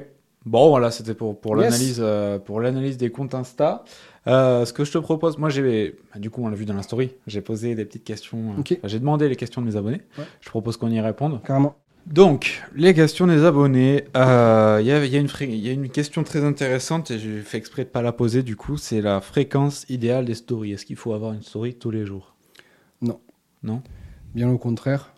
Speaker 1: Bon, voilà, c'était pour, pour
Speaker 2: Yes.
Speaker 1: l'analyse euh, pour l'analyse des comptes Insta. Euh, ce que je te propose, moi, j'ai, bah, du coup, on l'a vu dans la story, j'ai posé des petites questions. euh, j'ai demandé les questions de mes abonnés.
Speaker 2: Ouais.
Speaker 1: Je propose qu'on y réponde.
Speaker 2: Carrément.
Speaker 1: Donc, les questions des abonnés. Il y, a, y a une question très intéressante et j'ai fait exprès de pas la poser. Du coup, c'est la fréquence idéale des stories. Est-ce qu'il faut avoir une story tous les jours?
Speaker 2: Non.
Speaker 1: Non?
Speaker 2: Bien au contraire.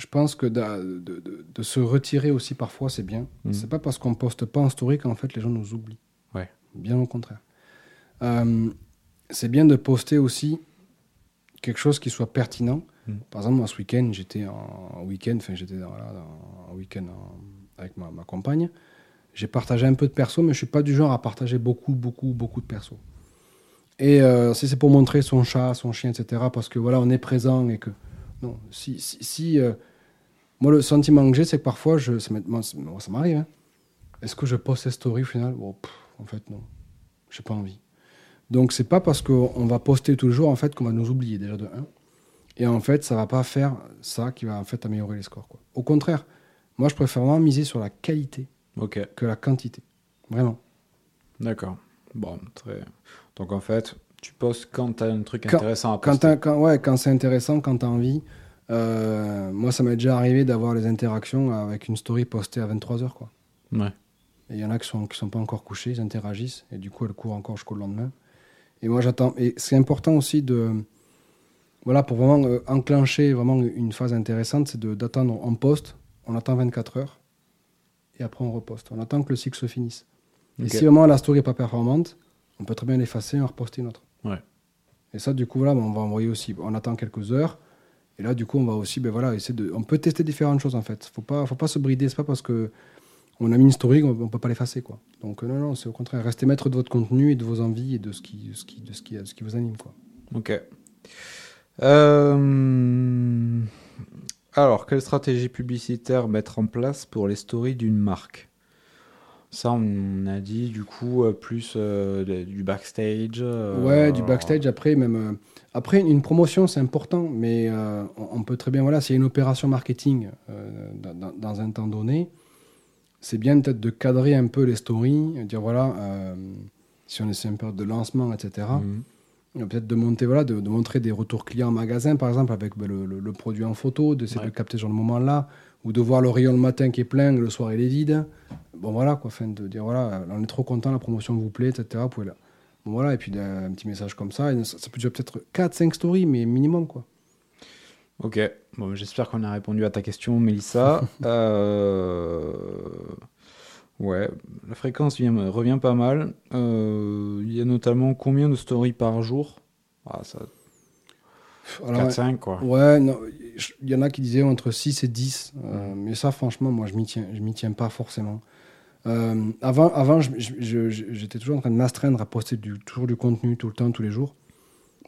Speaker 2: Je pense que de, de- de se retirer aussi parfois, c'est bien.
Speaker 1: Mhm.
Speaker 2: C'est pas parce qu'on poste pas en story qu'en fait les gens nous oublient.
Speaker 1: Ouais.
Speaker 2: Bien au contraire. Euh, c'est bien de poster aussi quelque chose qui soit pertinent.
Speaker 1: Mhm.
Speaker 2: Par exemple, moi, ce week-end, j'étais en, en week-end, enfin, j'étais voilà, en week-end en- avec ma, ma compagne. J'ai partagé un peu de perso, mais je suis pas du genre à partager beaucoup, beaucoup, beaucoup de perso. Et euh, si c'est pour montrer son chat, son chien, etc., parce que voilà, on est présent et que. Non, si. si, si, euh, moi, le sentiment que j'ai, c'est que parfois, je, ça m'arrive. hein. Est-ce que je poste ces stories au final? Bon, pff, En fait, non. J'ai pas envie. Donc, c'est pas parce qu'on va poster tous les jours en fait, qu'on va nous oublier, déjà de 1. Et en fait, ça va pas faire ça qui va en fait améliorer les scores. Quoi. Au contraire, moi, je préfère vraiment miser sur la qualité que la quantité. Vraiment.
Speaker 1: D'accord. Bon, très. Donc en fait, tu postes quand tu as un truc
Speaker 2: Quand-
Speaker 1: intéressant à
Speaker 2: Quand,
Speaker 1: poster.
Speaker 2: t'as- quand, ouais, quand c'est intéressant, quand tu as envie. Euh, moi, ça m'est déjà arrivé d'avoir les interactions avec une story postée à 23h. Quoi.
Speaker 1: Ouais.
Speaker 2: Et il y en a qui sont, qui sont pas encore couchés, ils interagissent, et du coup, elle court encore jusqu'au lendemain. Et moi, j'attends. Et c'est important aussi de. Voilà, pour vraiment euh, enclencher vraiment une phase intéressante, c'est d'attendre. On poste, on attend 24 heures, et après on reposte. On attend que le cycle se finisse. Et si vraiment la story n'est pas performante, on peut très bien l'effacer et en reposter une autre.
Speaker 1: Ouais.
Speaker 2: Et ça, du coup, ben, on va envoyer aussi. On attend quelques heures. Et là, du coup, on va aussi, ben voilà, essayer de. On peut tester différentes choses en fait. Faut pas, faut pas se brider. C'est pas parce que on a mis une story qu'on peut pas l'effacer, quoi. Donc euh, non, non, c'est au contraire. Restez maître de votre contenu et de vos envies et de ce qui, ce qui, de ce qui, de ce qui vous anime, quoi.
Speaker 1: Ok. Euh, Alors, quelle stratégie publicitaire mettre en place pour les stories d'une marque? Ça, on a dit du coup euh, plus euh, du backstage. euh,
Speaker 2: Ouais, du backstage après, même. euh, après, une promotion, c'est important, mais on, peut très bien, voilà, s'il y a une opération marketing dans, un temps donné, c'est bien peut-être de cadrer un peu les stories, dire voilà, si on essaie une période de lancement, etc.
Speaker 1: Mhm.
Speaker 2: Peut-être de monter, voilà, de, de montrer des retours clients en magasin, par exemple, avec ben, le, le- le produit en photo, d'essayer
Speaker 1: Ouais.
Speaker 2: de capter ce genre de moment-là, ou de voir le rayon le matin qui est plein, le soir il est vide. Bon voilà, quoi, fin de dire voilà, on est trop content, la promotion vous plaît, etc. Vous la- Bon voilà, et puis un petit message comme ça, ça, ça peut durer peut-être 4-5 stories, mais minimum, quoi.
Speaker 1: Ok. Bon, j'espère qu'on a répondu à ta question, Mélissa. Euh, Ouais, la fréquence vient- revient pas mal. Euh, Il y a notamment combien de stories par jour? Ah, ça, 4-5 quoi.
Speaker 2: Ouais, il y en a qui disaient entre 6 et 10. euh, Mais ça, franchement, moi, je m'y tiens, je m'y tiens pas forcément. Euh, avant, avant j'étais toujours en train de m'astreindre à poster du, toujours du contenu tout le temps, tous les jours.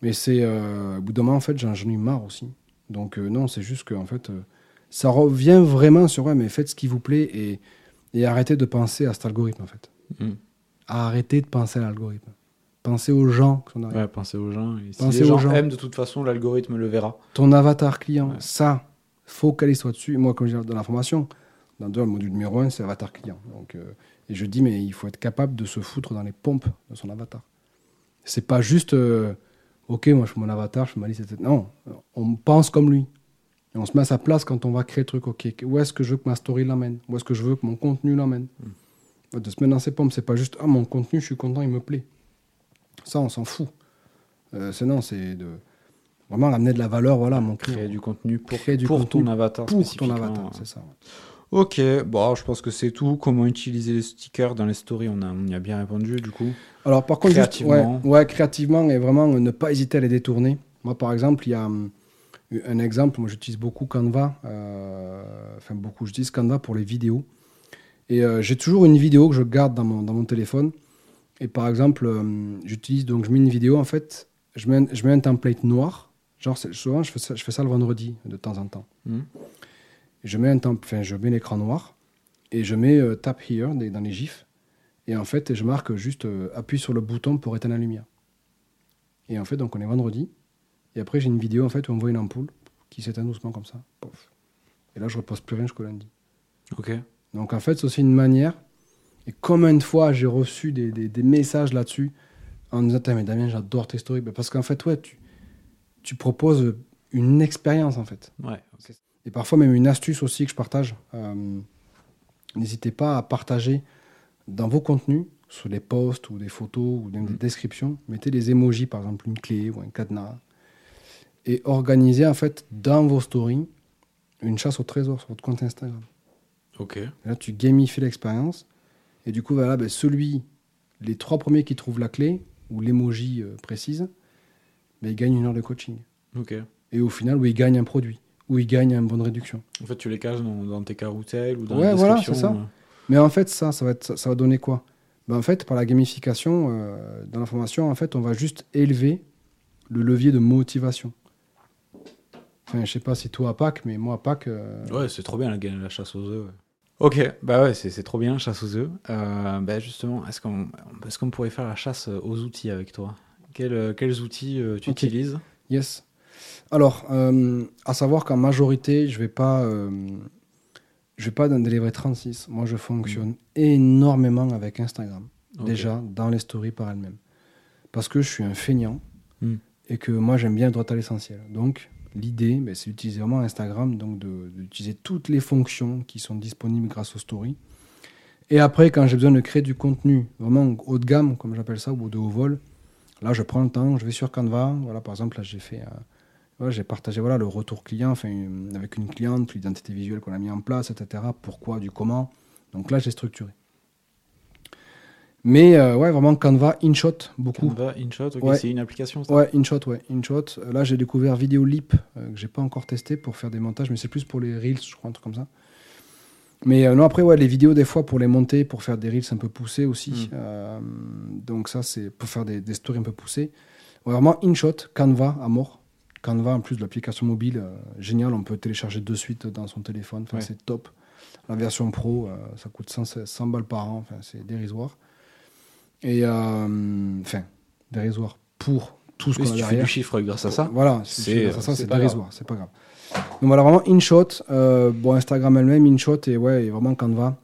Speaker 2: Mais c'est, euh, au bout d'un moment, en fait, j'en ai marre aussi. Donc, non, c'est juste que, en fait, ça revient vraiment sur, ouais, mais faites ce qui vous plaît et, et arrêtez de penser à cet algorithme, en fait.
Speaker 1: Mhm.
Speaker 2: Arrêtez de penser à l'algorithme. Pensez aux gens.
Speaker 1: Ouais, pensez aux gens. Et si
Speaker 2: Pensez
Speaker 1: les gens, aiment, de toute façon, l'algorithme le verra.
Speaker 2: Ton avatar client,
Speaker 1: Ouais.
Speaker 2: ça, focalise-toi dessus. Et moi, comme je dis dans la formation, dans le module numéro 1, c'est avatar client. Donc, euh, et je dis, mais il faut être capable de se foutre dans les pompes de son avatar. C'est pas juste, euh, ok, moi je fais mon avatar, je fais ma liste, etc. Non, on pense comme lui. Et on se met à sa place quand on va créer le truc. Ok, où est-ce que je veux que ma story l'emmène? Où est-ce que je veux que mon contenu l'emmène? De se mettre dans ses pompes, c'est pas juste, ah, mon contenu, je suis content, il me plaît. Ça, on s'en fout. Euh, c'est non, c'est de vraiment ramener de la valeur, voilà, mon
Speaker 1: Créer du contenu pour,
Speaker 2: Créer du
Speaker 1: pour
Speaker 2: contenu
Speaker 1: ton avatar
Speaker 2: pour ton avatar, c'est ça. ouais.
Speaker 1: Ok, bon, je pense que c'est tout. Comment utiliser les stickers dans les stories On, a, on y a bien répondu du coup.
Speaker 2: Alors par contre, juste,
Speaker 1: Créativement.
Speaker 2: ouais, ouais, créativement et vraiment euh, ne pas hésiter à les détourner. Moi, par exemple, il y a hum, un exemple. Moi, j'utilise beaucoup Canva. euh, enfin, beaucoup. J'utilise Canva pour les vidéos. Et euh, j'ai toujours une vidéo que je garde dans mon, dans mon téléphone. Et par exemple, hum, j'utilise donc je mets une vidéo en fait. Je mets, un- je mets un template noir. Genre, souvent, je fais, ça, je fais ça le vendredi de temps en temps. Et je mets un enfin, je mets l'écran noir et je mets euh, tap here dans les gifs. Et en fait, je marque juste euh, appuie sur le bouton pour éteindre la lumière. Et en fait, donc on est vendredi. Et après, j'ai une vidéo en fait où on voit une ampoule qui s'éteint doucement comme ça. Pof. Et là, je repose plus rien jusqu'au lundi.
Speaker 1: Ok.
Speaker 2: Donc en fait, c'est aussi une manière. Et combien de fois j'ai reçu des, des- des messages là-dessus en me disant mais Damien, j'adore tes stories. Parce qu'en fait, ouais, tu, tu proposes une expérience en fait.
Speaker 1: Ouais.
Speaker 2: Et parfois même une astuce aussi que je partage. Euh, N'hésitez pas à partager dans vos contenus, sur les posts ou des photos ou même des
Speaker 1: Mhm.
Speaker 2: descriptions, mettez des emojis, par exemple une clé ou un cadenas. Et organisez en fait dans vos stories une chasse au trésor sur votre compte Instagram.
Speaker 1: Ok.
Speaker 2: Et là, tu gamifies l'expérience. Et du coup, voilà, ben, celui, les trois premiers qui trouvent la clé ou l'emoji euh, précise, ben, ils gagnent une heure de coaching.
Speaker 1: Ok.
Speaker 2: Et au final, où ils gagnent un produit, où ils gagnent une bonne réduction.
Speaker 1: En fait, tu les caches dans, dans tes carousels ou dans
Speaker 2: Ouais,
Speaker 1: la
Speaker 2: voilà, c'est ça.
Speaker 1: euh.
Speaker 2: Mais en fait, ça, ça va, être, ça va donner quoi? Ben, En fait, par la gamification, euh, dans la formation, en fait, on va juste élever le levier de motivation. Enfin, je sais pas si toi à Pâques, mais moi à Pâques, euh,
Speaker 1: Ouais, c'est trop bien la, la chasse aux œufs. ouais. Ok, bah ouais, c'est trop bien, chasse aux œufs. Euh, bah justement, est-ce qu'on est qu'on pourrait faire la chasse aux outils avec toi? Quels, euh, quels outils euh, tu utilises?
Speaker 2: Yes. Alors, euh, à savoir qu'en majorité, je vais pas, je vais pas en délivrer 36. Moi, je fonctionne énormément avec Instagram. Déjà, dans les stories par elles-mêmes. Parce que je suis un feignant
Speaker 1: Hmm.
Speaker 2: et que moi, j'aime bien être droit à l'essentiel. Donc, l'idée, ben, c'est d'utiliser vraiment Instagram, donc d'utiliser toutes les fonctions qui sont disponibles grâce aux stories. Et après, quand j'ai besoin de créer du contenu vraiment haut de gamme, comme j'appelle ça, ou de haut vol, là, je prends le temps, je vais sur Canva. Voilà, par exemple, là, j'ai fait, euh, j'ai partagé voilà, le retour client avec une cliente, l'identité visuelle qu'on a mis en place, etc. Pourquoi, du comment. Donc là, j'ai structuré. Mais euh, ouais, vraiment Canva, InShot, beaucoup.
Speaker 1: Canva, InShot, ok,
Speaker 2: Ouais.
Speaker 1: c'est une application ça
Speaker 2: Ouais, InShot, ouais, InShot. Euh, Là, j'ai découvert Videolip, euh, que j'ai pas encore testé pour faire des montages, mais c'est plus pour les Reels, je crois, un truc comme ça. Mais euh, non, après, ouais, les vidéos, des fois, pour les monter, pour faire des Reels un peu poussés aussi.
Speaker 1: Mm.
Speaker 2: Euh, donc ça, c'est pour faire des, des stories un peu poussées. Ouais, vraiment, InShot, Canva, à mort. Canva, en plus de l'application mobile, génial, on peut télécharger de suite dans son téléphone, enfin,
Speaker 1: Ouais.
Speaker 2: c'est top. La version pro, ça coûte 100, 100 balles par an, enfin, c'est dérisoire. Et, euh, enfin, dérisoire pour tout ce qu'on
Speaker 1: si
Speaker 2: a
Speaker 1: tu fais
Speaker 2: derrière.
Speaker 1: du chiffre grâce à ça.
Speaker 2: Voilà,
Speaker 1: c'est-
Speaker 2: c'est
Speaker 1: c'est
Speaker 2: dérisoire, c'est pas grave. Donc voilà, vraiment InShot, euh, bon, Instagram elle-même, InShot et ouais, et vraiment Canva.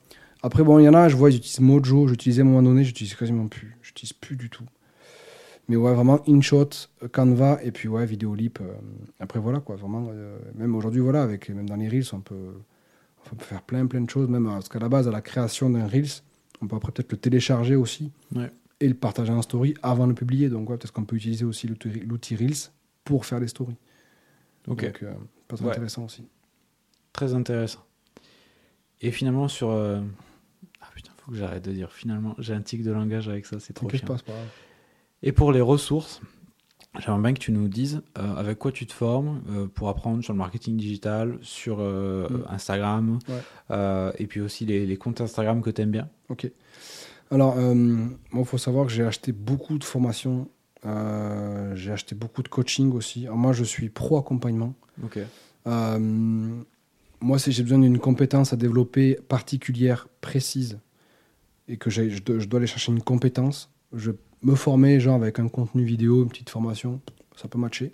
Speaker 2: Après, bon, il y en a, je vois, ils utilisent Mojo, j'utilisais à un moment donné, j'utilise quasiment plus, j'utilise plus du tout. Mais ouais, vraiment InShot, euh, Canva et puis ouais, Videolip. euh, après, voilà quoi, vraiment, euh, même aujourd'hui, voilà, avec, même dans les Reels, on peut, on peut faire plein, plein de choses, même euh, parce qu'à la base, à la création d'un Reels, on peut après peut-être le télécharger aussi
Speaker 1: Ouais.
Speaker 2: et le partager en story avant de le publier. Donc, ouais, peut-être qu'on peut utiliser aussi l'outil Reels pour faire les stories.
Speaker 1: Ok,
Speaker 2: Donc, euh, pas très
Speaker 1: Ouais.
Speaker 2: intéressant aussi.
Speaker 1: très intéressant. Et finalement, sur. euh, Ah putain, faut que j'arrête de dire. Finalement, j'ai un tic de langage avec ça, c'est trop chiant.
Speaker 2: pas, pas grave.
Speaker 1: Et pour les ressources, j'aimerais bien que tu nous dises euh, avec quoi tu te formes euh, pour apprendre sur le marketing digital, sur euh,
Speaker 2: Mm.
Speaker 1: Instagram,
Speaker 2: Ouais.
Speaker 1: et puis aussi les, les comptes Instagram que tu aimes bien.
Speaker 2: Ok. Alors, il faut savoir que j'ai acheté beaucoup de formations. j'ai acheté beaucoup de coaching aussi. Alors, moi, je suis pro accompagnement.
Speaker 1: Ok.
Speaker 2: Moi, si j'ai besoin d'une compétence à développer particulière, précise, et que je, dois, je dois aller chercher une compétence, je me former genre avec un contenu vidéo, une petite formation, ça peut matcher.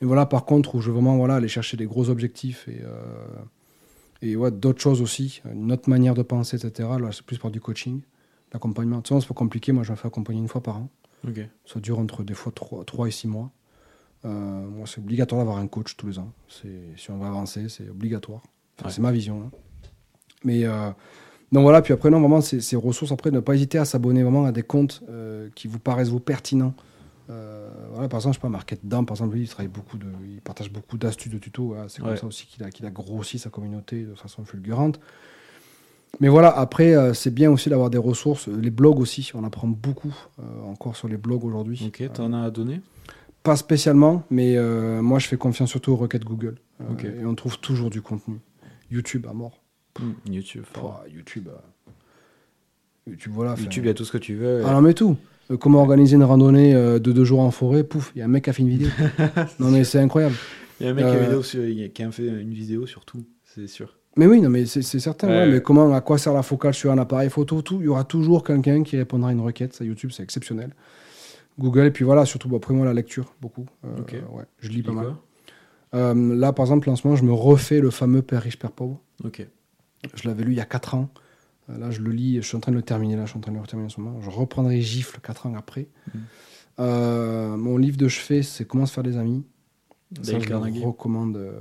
Speaker 2: Mais voilà, par contre, où je veux vraiment voilà, aller chercher des gros objectifs et, euh, et ouais, d'autres choses aussi, une autre manière de penser, etc. Là, c'est plus par du coaching, l'accompagnement. De toute façon, c'est pas compliqué. Moi, je me fais accompagner une fois par an.
Speaker 1: Ok.
Speaker 2: Ça dure entre des fois 3, et 6 mois. Euh, moi, c'est obligatoire d'avoir un coach tous les ans. C'est, si on veut avancer, c'est obligatoire. Enfin,
Speaker 1: Ouais.
Speaker 2: C'est ma vision. hein. Mais euh, donc voilà, puis après, non, vraiment, ces, ces ressources, après, ne pas hésiter à s'abonner vraiment à des comptes euh, qui vous paraissent vous pertinents. Euh, voilà, par exemple, je sais pas, Market Dam, par exemple, lui, il travaille beaucoup de, il partage beaucoup d'astuces, de tutos. voilà, c'est comme
Speaker 1: Ouais.
Speaker 2: ça aussi qu'il a, qu'il a grossi sa communauté de façon fulgurante. Mais voilà, après, euh, c'est bien aussi d'avoir des ressources. Les blogs aussi, on apprend beaucoup encore sur les blogs aujourd'hui.
Speaker 1: Ok, t'en as à donner?
Speaker 2: Pas spécialement, mais moi je fais confiance surtout aux requêtes Google. Euh,
Speaker 1: Ok.
Speaker 2: Et on trouve toujours du contenu. YouTube à mort.
Speaker 1: Hmm, YouTube.
Speaker 2: Pouah, YouTube. euh, YouTube, voilà.
Speaker 1: YouTube, il y a tout ce que tu veux.
Speaker 2: Ah non, mais tout. Euh, comment organiser une randonnée euh, de deux jours en forêt Pouf, il y a un mec qui a fait une vidéo. non, mais c'est incroyable.
Speaker 1: Il y a un mec qui, a vidéo sur- qui a fait une vidéo sur tout, c'est sûr.
Speaker 2: Mais oui, non, mais c'est certain.
Speaker 1: Ouais,
Speaker 2: ouais,
Speaker 1: ouais.
Speaker 2: Mais comment, à quoi sert la focale sur un appareil photo tout Il y aura toujours quelqu'un qui répondra à une requête. Ça, YouTube, c'est exceptionnel. Google, et puis voilà, surtout, bon, après moi, la lecture, beaucoup. Euh,
Speaker 1: Ok.
Speaker 2: ouais, je lis pas mal. Euh, là, par exemple, en ce moment, je me refais le fameux Père riche, Père pauvre.
Speaker 1: Ok.
Speaker 2: Je l'avais lu il y a 4 ans. Euh, Là, je le lis, je suis en train de le terminer. Là, je suis en train de le terminer en ce moment. Je reprendrai Gifle 4 ans après.
Speaker 1: Mhm.
Speaker 2: Euh, mon livre de chevet, c'est Comment se faire des amis. Ça, je le recommande euh,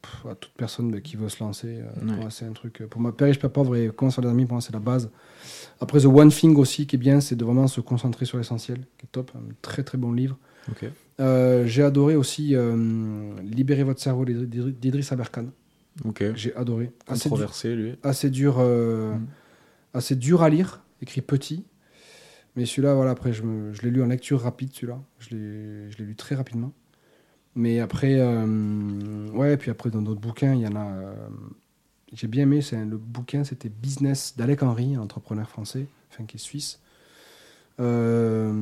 Speaker 2: pff, à toute personne bah, qui veut se lancer. euh,
Speaker 1: Ouais.
Speaker 2: c'est un truc. Pour moi, Père riche, Père pauvre et Comment se faire des amis, pour moi, c'est la base. Après, The One Thing aussi, qui est bien, c'est de vraiment se concentrer sur l'essentiel, qui est top. Un très, très bon livre. J'ai adoré aussi Libérer votre cerveau d'Idri- d'Idriss Aberkan.
Speaker 1: Ok.
Speaker 2: J'ai adoré. Assez dur,
Speaker 1: Controversé, lui.
Speaker 2: assez dur, euh,
Speaker 1: Mhm.
Speaker 2: assez dur à lire, écrit petit. Mais celui-là, voilà, après, je, l'ai lu en lecture rapide, celui-là. Je l'ai lu très rapidement. Mais après, euh, ouais, puis après, dans d'autres bouquins, il y en a. euh, J'ai bien aimé, un- le bouquin, c'était Business d'Alec Henry, un entrepreneur français, enfin qui est suisse. Euh,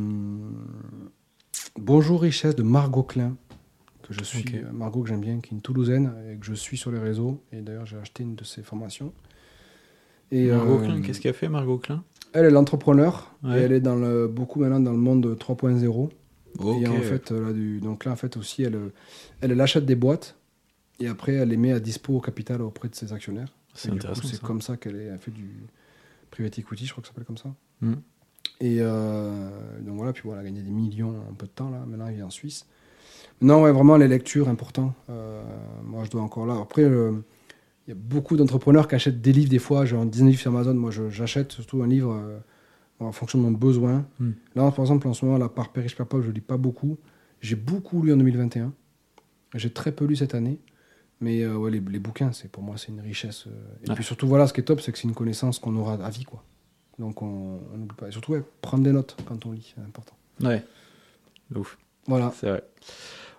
Speaker 2: Bonjour Richesse de Margot Klein, que je suis, euh, Margot que j'aime bien, qui est une Toulousaine et que je suis sur les réseaux. Et d'ailleurs, j'ai acheté une de ses formations. Et,
Speaker 1: Margot
Speaker 2: euh,
Speaker 1: Klein, qu'est-ce qu'elle a fait, Margot Klein?
Speaker 2: Elle est l'entrepreneur
Speaker 1: Ouais.
Speaker 2: et elle est dans le, beaucoup maintenant dans le monde 3.0.
Speaker 1: Ok.
Speaker 2: Et en fait, euh, là, du, donc là, en fait aussi, elle, elle, elle achète des boîtes et après, elle les met à dispo au capital auprès de ses actionnaires.
Speaker 1: c'est intéressant.
Speaker 2: C'est comme ça qu'elle elle fait du private equity, je crois que ça s'appelle comme ça.
Speaker 1: Mm.
Speaker 2: Et euh, donc voilà, puis voilà, elle a gagné des millions en peu de temps là. Maintenant, elle vit en Suisse. Non, ouais, vraiment les lectures important. Euh, moi, je dois encore là. Après, euh, il y a beaucoup d'entrepreneurs qui achètent des livres des fois. Genre 19 livres sur Amazon. Moi, j'achète surtout un livre euh, en fonction de mon besoin.
Speaker 1: Mm.
Speaker 2: Là, par exemple, en ce moment, la par Père pauvre, je lis pas beaucoup. J'ai beaucoup lu en 2021. J'ai très peu lu cette année. Mais ouais, les, les bouquins, c'est pour moi, c'est une richesse. Et
Speaker 1: Ouais.
Speaker 2: puis surtout, voilà, ce qui est top, c'est que c'est une connaissance qu'on aura à vie, quoi. Donc on n'oublie pas. Et surtout, ouais, prendre des notes quand on lit, c'est important.
Speaker 1: Ouais. Ouf.
Speaker 2: Voilà.
Speaker 1: C'est vrai.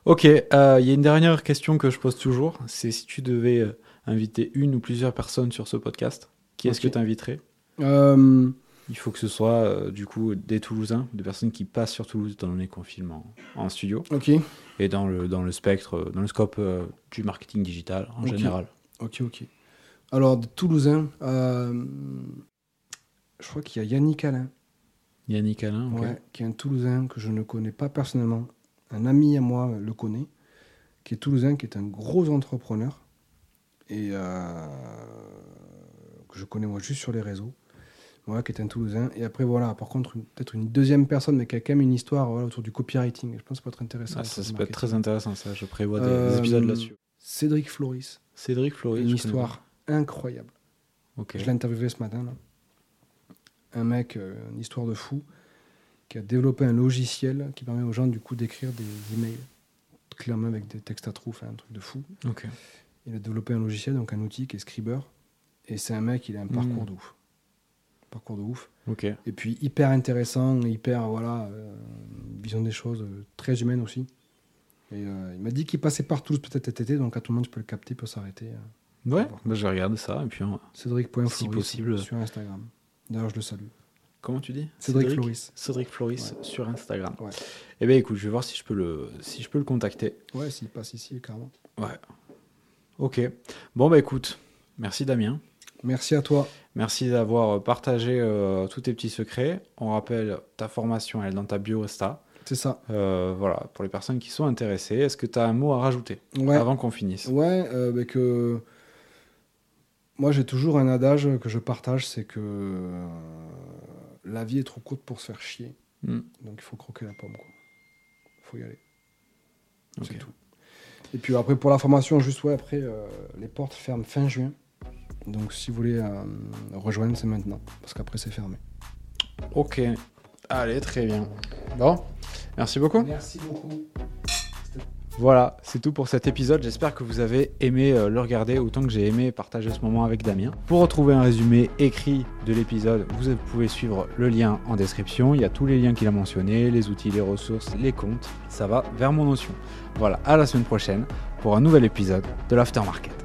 Speaker 1: Ok, euh, il y a une dernière question que je pose toujours. C'est si tu devais euh, inviter une ou plusieurs personnes sur ce podcast, qui est-ce que tu inviterais
Speaker 2: Euh,
Speaker 1: Il faut que ce soit euh, du coup des Toulousains, des personnes qui passent sur Toulouse dans les confinements en studio
Speaker 2: ok,
Speaker 1: et dans le, dans le spectre, euh, dans le scope euh, du marketing digital en
Speaker 2: Ok.
Speaker 1: général.
Speaker 2: ok, ok. Alors, de Toulousain, euh, je crois qu'il y a Yannick Alain,
Speaker 1: Yannick Alain, ok.
Speaker 2: ouais, qui est un Toulousain que je ne connais pas personnellement. Un ami à moi le connaît, qui est Toulousain, qui est un gros entrepreneur et euh, que je connais moi juste sur les réseaux. Voilà, qui est un Toulousain. Et après, voilà, par contre, peut-être une deuxième personne, mais qui a quand même une histoire voilà, autour du copywriting. Je pense que ça peut être intéressant.
Speaker 1: Ah, ça, ça peut être très intéressant, ça. Je prévois des,
Speaker 2: Euh,
Speaker 1: des épisodes là-dessus.
Speaker 2: Cédric Floris,
Speaker 1: Cédric Floris.
Speaker 2: une
Speaker 1: connais
Speaker 2: histoire incroyable.
Speaker 1: pas. Ok.
Speaker 2: Je l'ai interviewé ce matin. Là. Un mec, euh, une histoire de fou, qui a développé un logiciel qui permet aux gens du coup d'écrire des emails clairement avec des textes à trous, enfin, un truc de fou.
Speaker 1: Ok.
Speaker 2: Il a développé un logiciel, donc un outil qui est Scriber. Et c'est un mec, il a un parcours
Speaker 1: Mm.
Speaker 2: de ouf. Parcours de ouf.
Speaker 1: Ok.
Speaker 2: Et puis hyper intéressant, hyper, voilà, euh, vision des choses, euh, très humaine aussi. Et euh, il m'a dit qu'il passait par Toulouse peut-être cet été, donc à tout le monde, tu peux le capter, il peut s'arrêter.
Speaker 1: Ouais, bah, je vais regarder ça. Et puis, on-
Speaker 2: Cédric.floris
Speaker 1: Si possible.
Speaker 2: sur Instagram. D'ailleurs, je le salue.
Speaker 1: Comment tu dis?
Speaker 2: Cédric, Floris.
Speaker 1: Cédric Floris sur Instagram.
Speaker 2: Ouais.
Speaker 1: Eh bien, écoute, je vais voir si je peux le, si je peux le contacter.
Speaker 2: Ouais, s'il passe ici, carrément.
Speaker 1: Ouais. Ok. Bon, bah écoute, merci Damien.
Speaker 2: Merci à toi.
Speaker 1: Merci d'avoir partagé euh, tous tes petits secrets. On rappelle, ta formation, elle est dans ta bio Insta.
Speaker 2: C'est ça.
Speaker 1: Euh, voilà, pour les personnes qui sont intéressées, est-ce que tu as un mot à rajouter
Speaker 2: Ouais.
Speaker 1: avant qu'on finisse?
Speaker 2: Ouais, euh, bah que moi j'ai toujours un adage que je partage, c'est que la vie est trop courte pour se faire chier.
Speaker 1: Hmm.
Speaker 2: Donc il faut croquer la pomme, quoi. faut y aller. C'est tout. Et puis après pour la formation, juste ouais, après euh, les portes ferment fin juin. Donc si vous voulez euh, rejoindre, c'est maintenant, parce qu'après c'est fermé.
Speaker 1: Ok. Allez, très bien. Bon, merci beaucoup.
Speaker 2: Merci beaucoup.
Speaker 1: Voilà, c'est tout pour cet épisode. J'espère que vous avez aimé euh, le regarder autant que j'ai aimé partager ce moment avec Damien. Pour retrouver un résumé écrit de l'épisode, vous pouvez suivre le lien en description. Il y a tous les liens qu'il a mentionnés, les outils, les ressources, les comptes. Ça va vers mon notion. Voilà, à la semaine prochaine pour un nouvel épisode de l'Aftermarket.